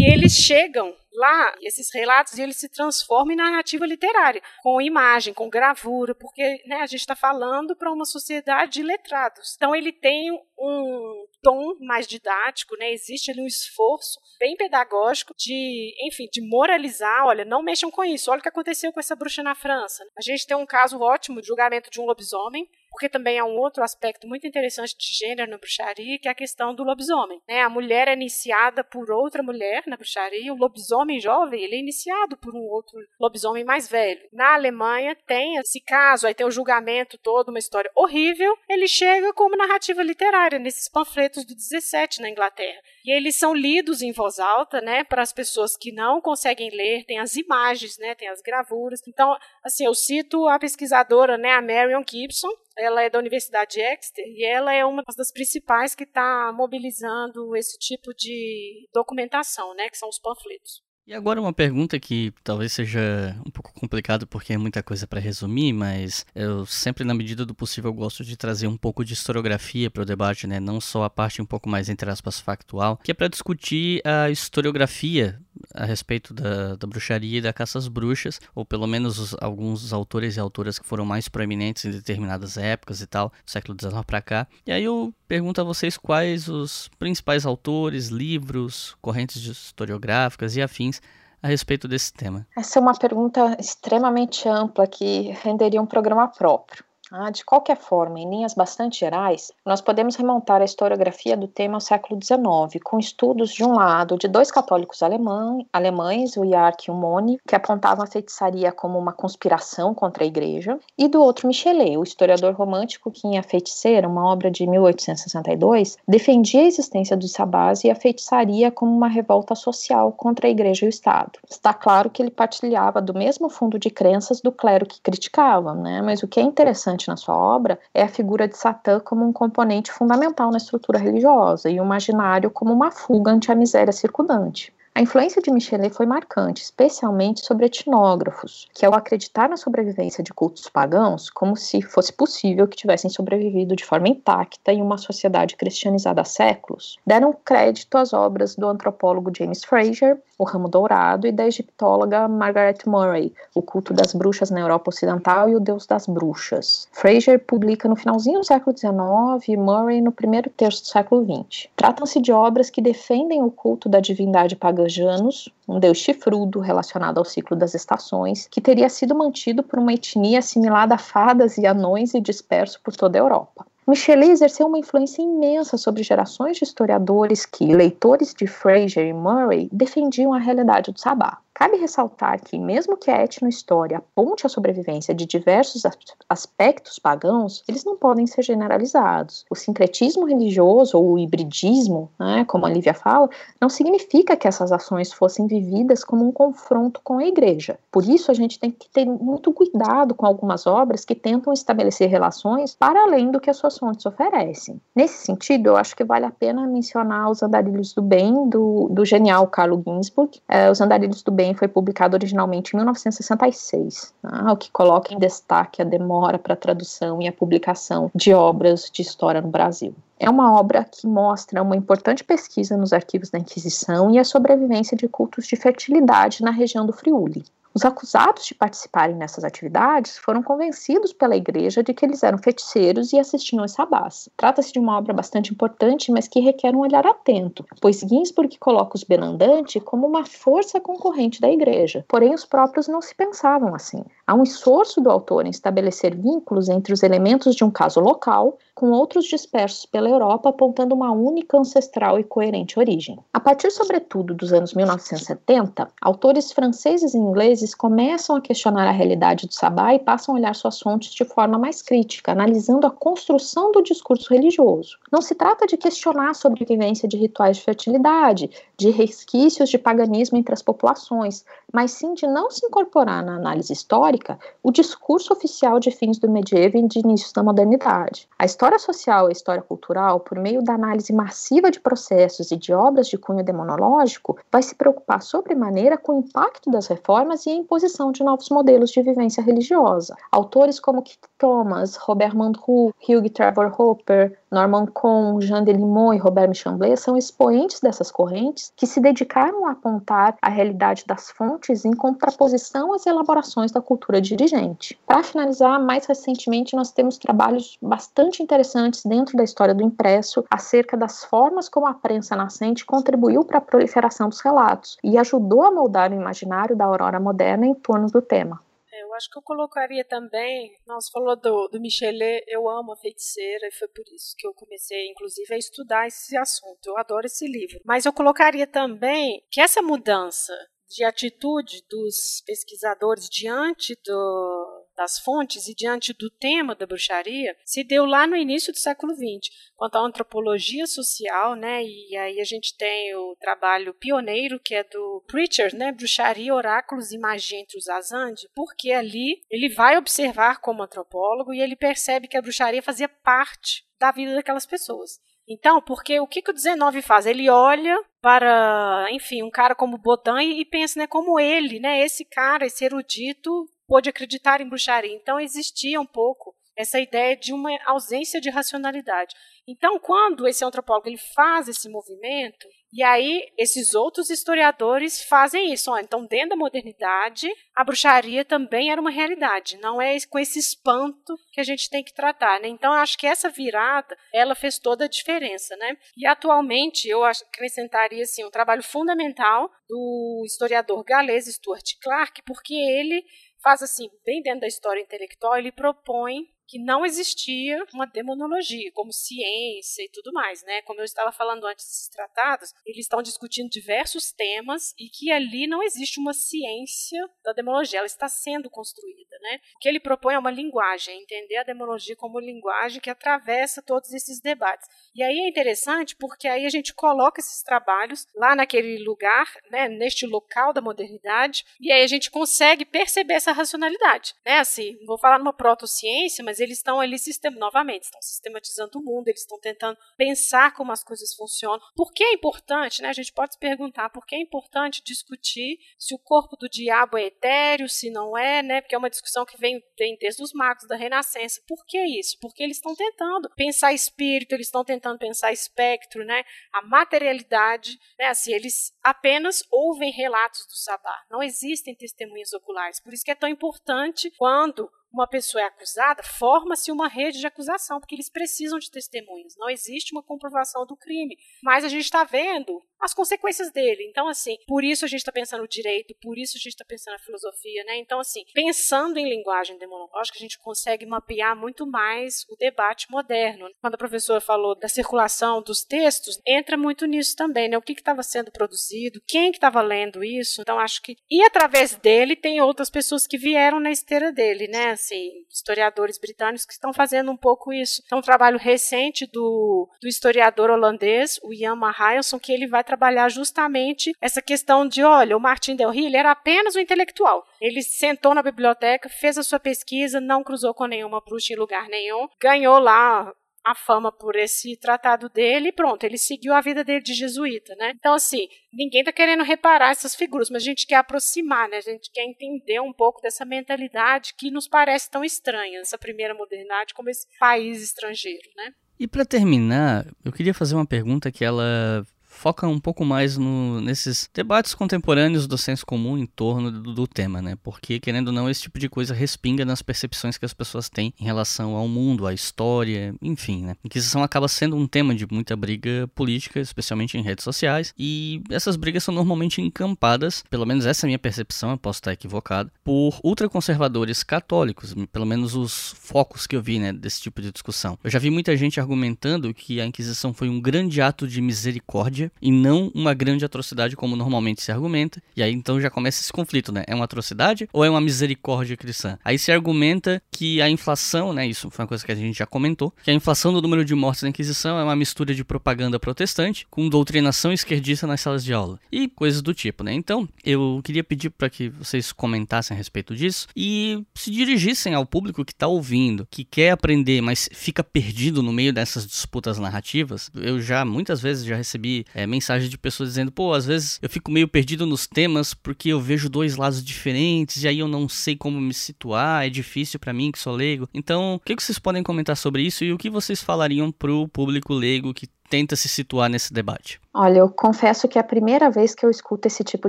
e eles chegam lá, esses relatos, e eles se transformam em narrativa literária, com imagem, com gravura, porque né, a gente está falando para uma sociedade de letrados. Então ele tem um tom mais didático, né? Existe ali um esforço bem pedagógico de, enfim, de moralizar, olha, não mexam com isso. Olha o que aconteceu com essa bruxa na França. A gente tem um caso ótimo de julgamento de um lobisomem, porque também é um outro aspecto muito interessante de gênero na bruxaria, que é a questão do lobisomem. Né? A mulher é iniciada por outra mulher na bruxaria, o lobisomem jovem ele é iniciado por um outro lobisomem mais velho. Na Alemanha tem esse caso, aí tem o julgamento todo, uma história horrível, ele chega como narrativa literária nesses panfletos do 17 na Inglaterra. E eles são lidos em voz alta, né, para as pessoas que não conseguem ler, tem as imagens, né, tem as gravuras. Então, assim, eu cito a pesquisadora, né, a Marion Gibson, ela é da Universidade de Exeter e ela é uma das principais que está mobilizando esse tipo de documentação, né, que são os panfletos. E agora uma pergunta que talvez seja um pouco complicado porque é muita coisa para resumir, mas eu sempre na medida do possível gosto de trazer um pouco de historiografia para o debate, né? Não só a parte um pouco mais entre aspas factual, que é para discutir a historiografia a respeito da, da bruxaria e da caça às bruxas, ou pelo menos os, alguns autores e autoras que foram mais proeminentes em determinadas épocas e tal, século XIX para cá. E aí eu pergunto a vocês quais os principais autores, livros, correntes historiográficas e afins a respeito desse tema. Essa é uma pergunta extremamente ampla que renderia um programa próprio. Ah, de qualquer forma, em linhas bastante gerais, nós podemos remontar a historiografia do tema ao século XIX, com estudos, de um lado, de dois católicos alemães, alemães o Yark e o Moni, que apontavam a feitiçaria como uma conspiração contra a igreja, e do outro Michelet, o historiador romântico que em A Feiticeira, uma obra de 1862, defendia a existência dos sabás e a feitiçaria como uma revolta social contra a igreja e o Estado. Está claro que ele partilhava do mesmo fundo de crenças do clero que criticava, né? mas o que é interessante na sua obra é a figura de Satã como um componente fundamental na estrutura religiosa e o imaginário como uma fuga ante a miséria circundante. A influência de Michelet foi marcante, especialmente sobre etnógrafos, que ao acreditar na sobrevivência de cultos pagãos, como se fosse possível que tivessem sobrevivido de forma intacta em uma sociedade cristianizada há séculos, deram crédito às obras do antropólogo James Fraser, O Ramo Dourado, e da egiptóloga Margaret Murray, O Culto das Bruxas na Europa Ocidental e o Deus das Bruxas. Fraser publica no finalzinho do século XIX e Murray no primeiro terço do século XX. Tratam-se de obras que defendem o culto da divindade pagã Janus, um deus chifrudo relacionado ao ciclo das estações, que teria sido mantido por uma etnia assimilada a fadas e anões e disperso por toda a Europa. Michelet exerceu uma influência imensa sobre gerações de historiadores que, leitores de Fraser e Murray, defendiam a realidade do sabá. Cabe ressaltar que, mesmo que a etnohistória aponte a sobrevivência de diversos aspectos pagãos, eles não podem ser generalizados. O sincretismo religioso ou o hibridismo, né, como a Lívia fala, não significa que essas ações fossem vividas como um confronto com a igreja. Por isso, a gente tem que ter muito cuidado com algumas obras que tentam estabelecer relações para além do que as suas fontes oferecem. Nesse sentido, eu acho que vale a pena mencionar os Andarilhos do Bem, do, do genial Carlo Ginzburg. É, os Andarilhos do Bem foi publicado originalmente em 1966, né, o que coloca em destaque a demora para a tradução e a publicação de obras de história no Brasil. É uma obra que mostra uma importante pesquisa nos arquivos da Inquisição e a sobrevivência de cultos de fertilidade na região do Friuli. Os acusados de participarem nessas atividades foram convencidos pela igreja de que eles eram feiticeiros e assistiam aos sabás. Trata-se de uma obra bastante importante, mas que requer um olhar atento, pois Ginsburg coloca os Benandante como uma força concorrente da igreja. Porém, os próprios não se pensavam assim. Há um esforço do autor em estabelecer vínculos entre os elementos de um caso local com outros dispersos pela Europa, apontando uma única ancestral e coerente origem. A partir, sobretudo, dos anos 1970, autores franceses e ingleses começam a questionar a realidade do sabá e passam a olhar suas fontes de forma mais crítica, analisando a construção do discurso religioso. Não se trata de questionar a sobrevivência de rituais de fertilidade, de resquícios de paganismo entre as populações, mas sim de não se incorporar na análise histórica o discurso oficial de fins do medievo e de inícios da modernidade. A história social e a história cultural, por meio da análise massiva de processos e de obras de cunho demonológico, vai se preocupar sobremaneira com o impacto das reformas e a imposição de novos modelos de vivência religiosa. Autores como Keith Thomas, Robert Mandrou, Hugh Trevor Hopper, Norman Cohn, Jean Delimont e Robert Michamblé são expoentes dessas correntes que se dedicaram a apontar a realidade das fontes em contraposição às elaborações da cultura dirigente. Para finalizar, mais recentemente nós temos trabalhos bastante interessantes dentro da história do impresso acerca das formas como a prensa nascente contribuiu para a proliferação dos relatos e ajudou a moldar o imaginário da aurora moderna em torno do tema. É, eu acho que eu colocaria também, nós falou do, do Michelet, eu amo a feiticeira e foi por isso que eu comecei, inclusive, a estudar esse assunto. Eu adoro esse livro. Mas eu colocaria também que essa mudança de atitude dos pesquisadores diante do, das fontes e diante do tema da bruxaria se deu lá no início do século XX, quanto à antropologia social, né? E aí a gente tem o trabalho pioneiro que é do Preacher, né? Bruxaria, oráculos e magia entre os Azande, porque ali ele vai observar como antropólogo e ele percebe que a bruxaria fazia parte da vida daquelas pessoas. Então, porque o que, que o 19 faz? Ele olha para, enfim, um cara como Botan e pensa, né, como ele, né, esse cara, esse erudito, pôde acreditar em bruxaria. Então existia um pouco essa ideia de uma ausência de racionalidade. Então, quando esse antropólogo ele faz esse movimento, e aí esses outros historiadores fazem isso. Então, dentro da modernidade, a bruxaria também era uma realidade. Não é com esse espanto que a gente tem que tratar. Né? Então, acho que essa virada, ela fez toda a diferença. Né? E atualmente, eu acrescentaria assim, um trabalho fundamental do historiador galês Stuart Clark, porque ele faz assim, bem dentro da história intelectual, ele propõe que não existia uma demonologia como ciência e tudo mais, né? Como eu estava falando antes desses tratados, eles estão discutindo diversos temas e que ali não existe uma ciência da demonologia, ela está sendo construída, né? O que ele propõe é uma linguagem, entender a demonologia como linguagem que atravessa todos esses debates. E aí é interessante porque aí a gente coloca esses trabalhos lá naquele lugar, né, neste local da modernidade, e aí a gente consegue perceber essa racionalidade, né? Assim, vou falar numa protociência, mas eles estão ali sistem novamente, estão sistematizando o mundo, eles estão tentando pensar como as coisas funcionam. Por que é importante, né? A gente pode se perguntar por que é importante discutir se o corpo do diabo é etéreo, se não é, né? Porque é uma discussão que vem, vem desde os magos da Renascença. Por que isso? Porque eles estão tentando pensar espírito, eles estão tentando pensar espectro, né? A materialidade, né? Assim, eles apenas ouvem relatos do sabá. Não existem testemunhas oculares. Por isso que é tão importante quando uma pessoa é acusada, forma-se uma rede de acusação, porque eles precisam de testemunhas. Não existe uma comprovação do crime. Mas a gente está vendo as consequências dele. Então, assim, por isso a gente está pensando no direito, por isso a gente está pensando na filosofia, né? Então, assim, pensando em linguagem demonológica, a gente consegue mapear muito mais o debate moderno. Quando a professora falou da circulação dos textos, entra muito nisso também, né? O que estava sendo produzido, quem que estava lendo isso. Então, acho que. E através dele, tem outras pessoas que vieram na esteira dele, né? Assim, historiadores britânicos que estão fazendo um pouco isso. Então, um trabalho recente do, do historiador holandês, o Ian Mahailson, que ele vai trabalhar justamente essa questão de, olha, o Martin Del Rio era apenas um intelectual. Ele sentou na biblioteca, fez a sua pesquisa, não cruzou com nenhuma bruxa em lugar nenhum, ganhou lá a fama por esse tratado dele e pronto, ele seguiu a vida dele de jesuíta, né? Então, assim, ninguém tá querendo reparar essas figuras, mas a gente quer aproximar, né? A gente quer entender um pouco dessa mentalidade que nos parece tão estranha, essa primeira modernidade, como esse país estrangeiro, né? E para terminar, eu queria fazer uma pergunta que ela foca um pouco mais no, nesses debates contemporâneos do senso comum em torno do, do, tema, né? Porque, querendo ou não, esse tipo de coisa respinga nas percepções que as pessoas têm em relação ao mundo, à história, enfim, né? Inquisição acaba sendo um tema de muita briga política, especialmente em redes sociais, e essas brigas são normalmente encampadas, pelo menos essa é a minha percepção, eu posso estar equivocado, por ultraconservadores católicos, pelo menos os focos que eu vi, né, desse tipo de discussão. Eu já vi muita gente argumentando que a Inquisição foi um grande ato de misericórdia e não uma grande atrocidade como normalmente se argumenta. E aí então já começa esse conflito, né? É uma atrocidade ou é uma misericórdia cristã? Aí se argumenta que a inflação, né? Isso foi uma coisa que a gente já comentou, que a inflação do número de mortes na Inquisição é uma mistura de propaganda protestante com doutrinação esquerdista nas salas de aula e coisas do tipo, né? Então eu queria pedir para que vocês comentassem a respeito disso e se dirigissem ao público que está ouvindo, que quer aprender, mas fica perdido no meio dessas disputas narrativas. Eu já muitas vezes já recebi mensagens de pessoas dizendo, pô, às vezes eu fico meio perdido nos temas porque eu vejo dois lados diferentes e aí eu não sei como me situar, é difícil para mim que sou leigo. Então, o que vocês podem comentar sobre isso e o que vocês falariam pro público leigo que tenta se situar nesse debate? Olha, eu confesso que é a primeira vez que eu escuto esse tipo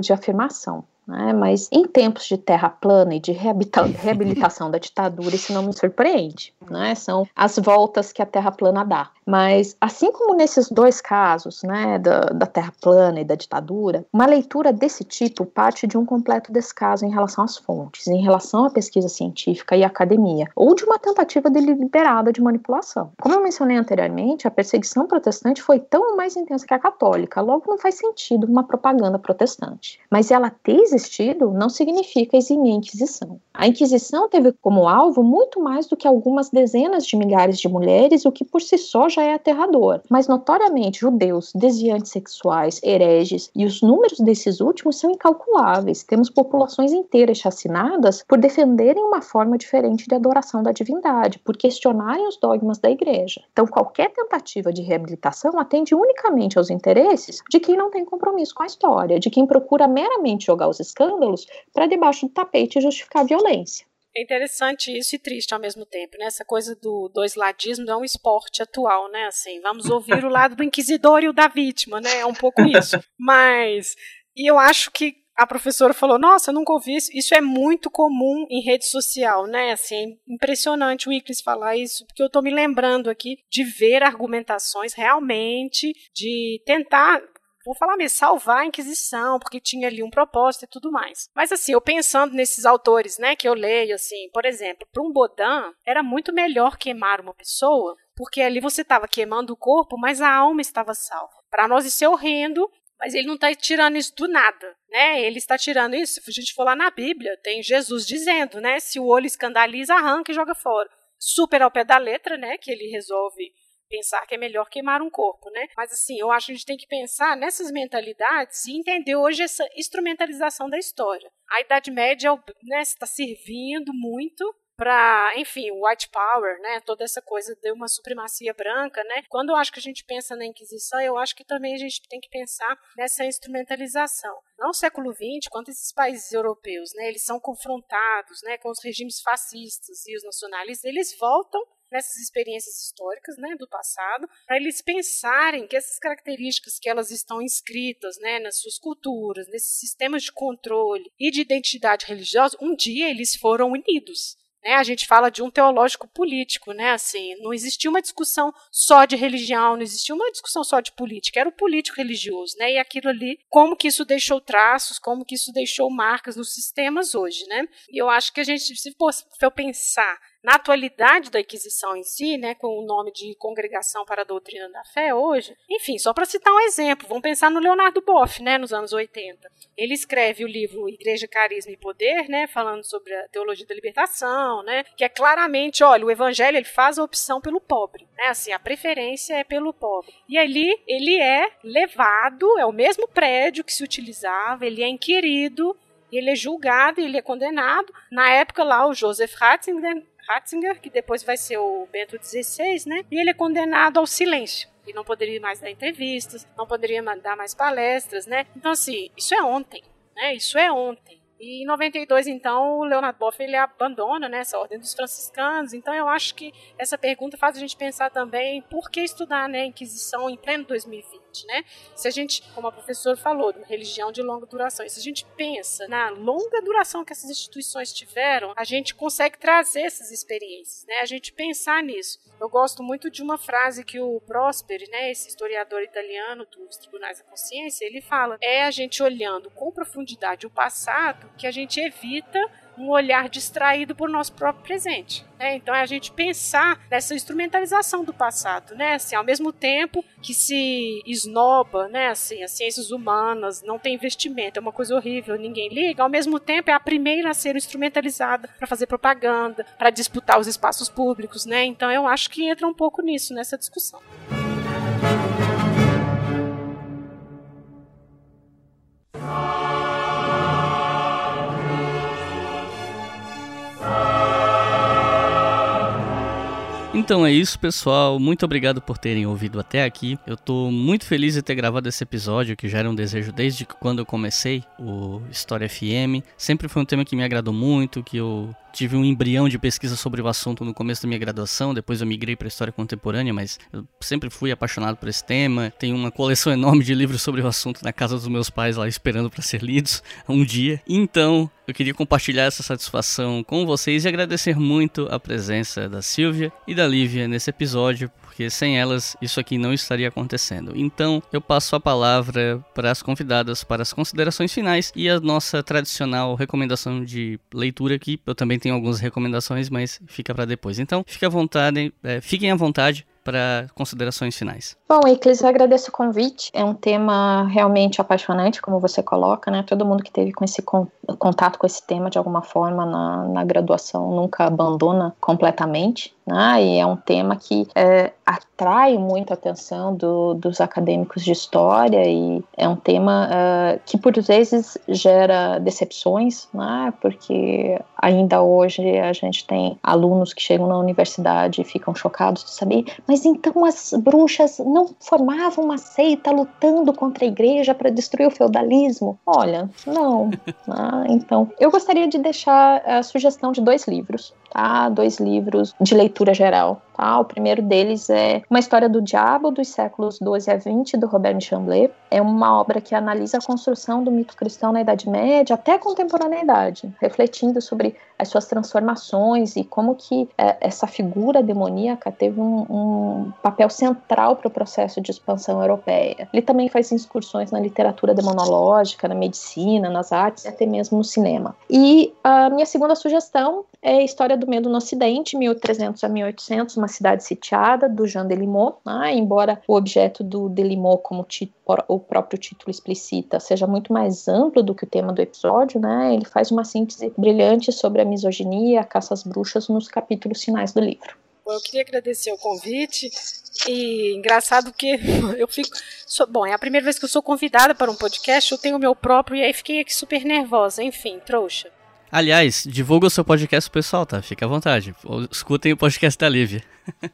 de afirmação. Né? Mas em tempos de terra plana e de <laughs> reabilitação da ditadura, isso não me surpreende. Né? São as voltas que a terra plana dá. Mas, assim como nesses dois casos, né, da, da terra plana e da ditadura, uma leitura desse tipo parte de um completo descaso em relação às fontes, em relação à pesquisa científica e academia, ou de uma tentativa deliberada de manipulação. Como eu mencionei anteriormente, a perseguição protestante foi tão mais intensa que a católica, logo não faz sentido uma propaganda protestante. Mas ela ter existido não significa eximir a Inquisição. A Inquisição teve como alvo muito mais do que algumas dezenas de milhares de mulheres, o que por si só já é aterrador. Mas notoriamente judeus, desviantes sexuais, hereges e os números desses últimos são incalculáveis. Temos populações inteiras chacinadas por defenderem uma forma diferente de adoração da divindade, por questionarem os dogmas da igreja. Então, qualquer tentativa de reabilitação atende unicamente aos interesses de quem não tem compromisso com a história, de quem procura meramente jogar os escândalos para debaixo do tapete e justificar a violência. É interessante isso e triste ao mesmo tempo, né? Essa coisa do dois ladismo é um esporte atual, né? Assim, vamos ouvir o lado do inquisidor e o da vítima, né? É um pouco isso. Mas e eu acho que a professora falou: Nossa, eu nunca ouvi isso. Isso é muito comum em rede social, né? Assim, é impressionante o Iclis falar isso, porque eu estou me lembrando aqui de ver argumentações realmente, de tentar vou falar mesmo, salvar a Inquisição, porque tinha ali um propósito e tudo mais. Mas assim, eu pensando nesses autores, né, que eu leio, assim, por exemplo, para um Bodin, era muito melhor queimar uma pessoa, porque ali você estava queimando o corpo, mas a alma estava salva. Para nós isso é horrendo, mas ele não está tirando isso do nada, né? Ele está tirando isso. Se a gente for lá na Bíblia, tem Jesus dizendo, né? Se o olho escandaliza, arranca e joga fora. Super ao pé da letra, né? Que ele resolve pensar que é melhor queimar um corpo, né? Mas assim, eu acho que a gente tem que pensar nessas mentalidades e entender hoje essa instrumentalização da história. A Idade Média né, está servindo muito para, enfim, o white power, né, toda essa coisa de uma supremacia branca, né? Quando eu acho que a gente pensa na Inquisição, eu acho que também a gente tem que pensar nessa instrumentalização. Não o século XX, quanto esses países europeus, né, eles são confrontados, né, com os regimes fascistas e os nacionalistas, eles voltam nessas experiências históricas né, do passado, para eles pensarem que essas características que elas estão inscritas né, nas suas culturas, nesses sistemas de controle e de identidade religiosa, um dia eles foram unidos. Né, a gente fala de um teológico político, né? Assim, não existia uma discussão só de religião, não existia uma discussão só de política, era o político religioso, né? E aquilo ali, como que isso deixou traços, como que isso deixou marcas nos sistemas hoje, né? E eu acho que a gente, se for pensar na atualidade da Inquisição em si, né, com o nome de Congregação para a Doutrina da Fé hoje, enfim, só para citar um exemplo, vamos pensar no Leonardo Boff, né, nos anos 80. Ele escreve o livro Igreja, Carisma e Poder, né, falando sobre a teologia da libertação, né, que é claramente, olha, o evangelho ele faz a opção pelo pobre, né, assim, a preferência é pelo pobre. E ali ele é levado, é o mesmo prédio que se utilizava, ele é inquirido, ele é julgado, ele é condenado. Na época lá, o Joseph Ratzinger Ratzinger, que depois vai ser o Bento XVI, né? E ele é condenado ao silêncio. E não poderia mais dar entrevistas, não poderia dar mais palestras, né? Então, assim, isso é ontem, né? Isso é ontem. E em 92, então, o Leonardo Boff ele abandona né, essa ordem dos franciscanos. Então, eu acho que essa pergunta faz a gente pensar também por que estudar né, a Inquisição em pleno 2020 né? Se a gente, como a professora falou, de uma religião de longa duração, se a gente pensa na longa duração que essas instituições tiveram, a gente consegue trazer essas experiências, né? A gente pensar nisso. Eu gosto muito de uma frase que o Prosperi, né, esse historiador italiano dos Tribunais da Consciência, ele fala: é a gente olhando com profundidade o passado que a gente evita um olhar distraído por nosso próprio presente. Né? Então é a gente pensar nessa instrumentalização do passado, né? Assim, ao mesmo tempo que se esnoba, né? Assim, as ciências humanas não tem investimento, é uma coisa horrível, ninguém liga. Ao mesmo tempo é a primeira a ser instrumentalizada para fazer propaganda, para disputar os espaços públicos, né? Então eu acho que entra um pouco nisso nessa discussão. Então é isso, pessoal. Muito obrigado por terem ouvido até aqui. Eu tô muito feliz de ter gravado esse episódio, que já era um desejo desde quando eu comecei o História FM. Sempre foi um tema que me agradou muito, que eu tive um embrião de pesquisa sobre o assunto no começo da minha graduação, depois eu migrei para história contemporânea, mas eu sempre fui apaixonado por esse tema. Tenho uma coleção <laughs> enorme de livros sobre o assunto na casa dos meus pais lá esperando para ser lidos <laughs> um dia. Então, eu queria compartilhar essa satisfação com vocês e agradecer muito a presença da Silvia e da Lívia nesse episódio, porque sem elas isso aqui não estaria acontecendo. Então eu passo a palavra para as convidadas para as considerações finais e a nossa tradicional recomendação de leitura aqui. Eu também tenho algumas recomendações, mas fica para depois. Então fique à vontade, é, fiquem à vontade para considerações finais. Bom, Iclis, eu agradeço o convite. É um tema realmente apaixonante, como você coloca, né? Todo mundo que teve com esse contato com esse tema de alguma forma na, na graduação nunca abandona completamente. Né? E é um tema que é, atrai muito a atenção do, dos acadêmicos de história e é um tema uh, que por vezes gera decepções, né? porque ainda hoje a gente tem alunos que chegam na universidade e ficam chocados de saber, mas então as bruxas não formavam uma seita lutando contra a igreja para destruir o feudalismo? Olha, não. Né? <laughs> Então, eu gostaria de deixar a sugestão de dois livros tá? Dois livros de leitura geral, tá? O primeiro deles é Uma História do Diabo dos séculos 12 a 20 do Robert Chamblet. É uma obra que analisa a construção do mito cristão na Idade Média até a contemporaneidade, refletindo sobre as suas transformações e como que é, essa figura demoníaca teve um, um papel central para o processo de expansão europeia. Ele também faz excursões na literatura demonológica, na medicina, nas artes e até mesmo no cinema. E a minha segunda sugestão é a História do Medo no Ocidente, 1300 a 1800, uma cidade sitiada, do Jean Delimot, né? embora o objeto do Delimot, como o próprio título explicita, seja muito mais amplo do que o tema do episódio, né? ele faz uma síntese brilhante sobre a misoginia a caça às bruxas nos capítulos finais do livro. Eu queria agradecer o convite e engraçado que <laughs> eu fico. Sou, bom, é a primeira vez que eu sou convidada para um podcast, eu tenho o meu próprio e aí fiquei aqui super nervosa. Enfim, trouxa. Aliás, divulga o seu podcast pessoal, tá? Fica à vontade. Escutem o podcast da Lívia. <laughs>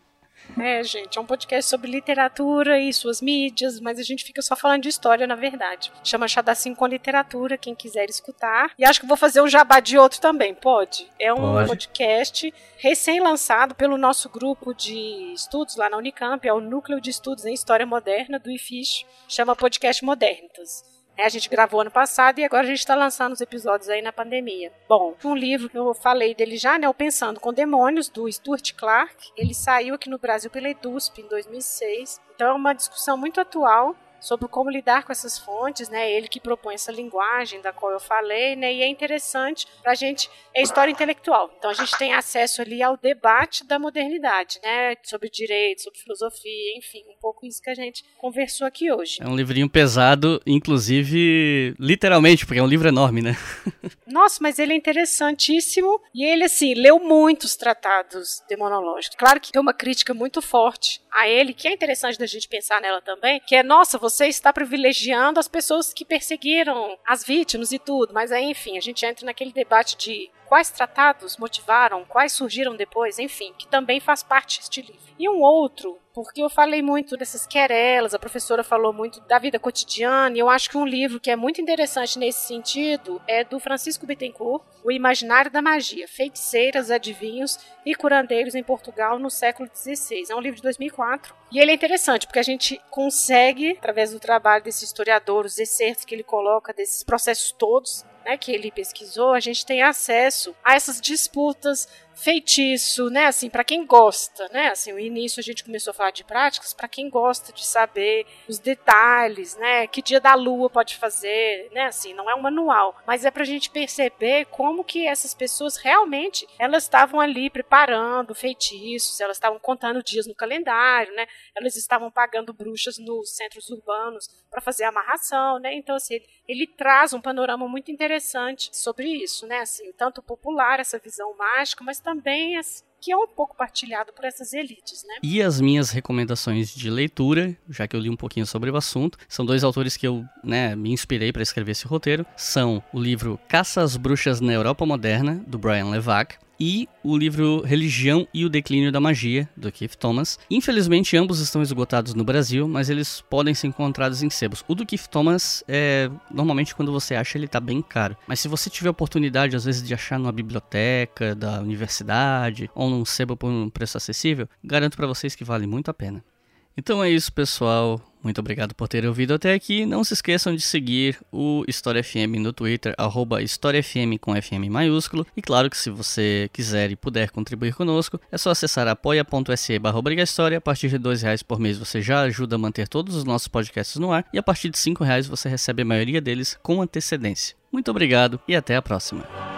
É, gente, é um podcast sobre literatura e suas mídias, mas a gente fica só falando de história, na verdade. Chama Chadassim com Literatura, quem quiser escutar. E acho que vou fazer um jabá de outro também, pode? É um pode. podcast recém-lançado pelo nosso grupo de estudos lá na Unicamp, é o Núcleo de Estudos em História Moderna do IFISH, chama Podcast Modernitas. É, a gente gravou ano passado e agora a gente está lançando os episódios aí na pandemia. Bom, um livro que eu falei dele já, né? O Pensando com Demônios, do Stuart Clark. Ele saiu aqui no Brasil pela EDUSP em 2006. Então é uma discussão muito atual sobre como lidar com essas fontes, né? Ele que propõe essa linguagem da qual eu falei, né? E é interessante para a gente é história intelectual. Então a gente tem acesso ali ao debate da modernidade, né? Sobre direito, sobre filosofia, enfim, um pouco isso que a gente conversou aqui hoje. É um livrinho pesado, inclusive literalmente, porque é um livro enorme, né? <laughs> Nossa, mas ele é interessantíssimo e ele assim leu muitos tratados demonológicos. Claro que tem uma crítica muito forte a ele, que é interessante da gente pensar nela também, que é nossa, você está privilegiando as pessoas que perseguiram as vítimas e tudo, mas aí, enfim, a gente entra naquele debate de quais tratados motivaram, quais surgiram depois, enfim, que também faz parte deste livro. E um outro, porque eu falei muito dessas querelas, a professora falou muito da vida cotidiana, e eu acho que um livro que é muito interessante nesse sentido é do Francisco Bittencourt, O Imaginário da Magia, Feiticeiras, Adivinhos e Curandeiros em Portugal no século XVI. É um livro de 2004, e ele é interessante, porque a gente consegue, através do trabalho desse historiador, os excertos que ele coloca desses processos todos, né, que ele pesquisou, a gente tem acesso a essas disputas feitiço, né? Assim, para quem gosta, né? Assim, o início a gente começou a falar de práticas para quem gosta de saber os detalhes, né? Que dia da lua pode fazer, né? Assim, não é um manual, mas é para a gente perceber como que essas pessoas realmente elas estavam ali preparando feitiços, elas estavam contando dias no calendário, né? Elas estavam pagando bruxas nos centros urbanos para fazer amarração, né? Então assim, ele, ele traz um panorama muito interessante sobre isso, né? Assim, tanto popular essa visão mágica, mas também que é um pouco partilhado por essas elites, né? E as minhas recomendações de leitura, já que eu li um pouquinho sobre o assunto, são dois autores que eu, né, me inspirei para escrever esse roteiro, são o livro Caça às Bruxas na Europa Moderna, do Brian Levac, e o livro Religião e o Declínio da Magia, do Keith Thomas. Infelizmente, ambos estão esgotados no Brasil, mas eles podem ser encontrados em sebos. O do Keith Thomas, é, normalmente quando você acha, ele tá bem caro. Mas se você tiver oportunidade, às vezes, de achar numa biblioteca da universidade ou num sebo por um preço acessível, garanto para vocês que vale muito a pena. Então é isso, pessoal. Muito obrigado por terem ouvido até aqui. Não se esqueçam de seguir o História FM no Twitter, arroba HistóriaFM com FM maiúsculo. E claro que se você quiser e puder contribuir conosco, é só acessar apoia.se barra A partir de dois reais por mês você já ajuda a manter todos os nossos podcasts no ar. E a partir de cinco reais você recebe a maioria deles com antecedência. Muito obrigado e até a próxima.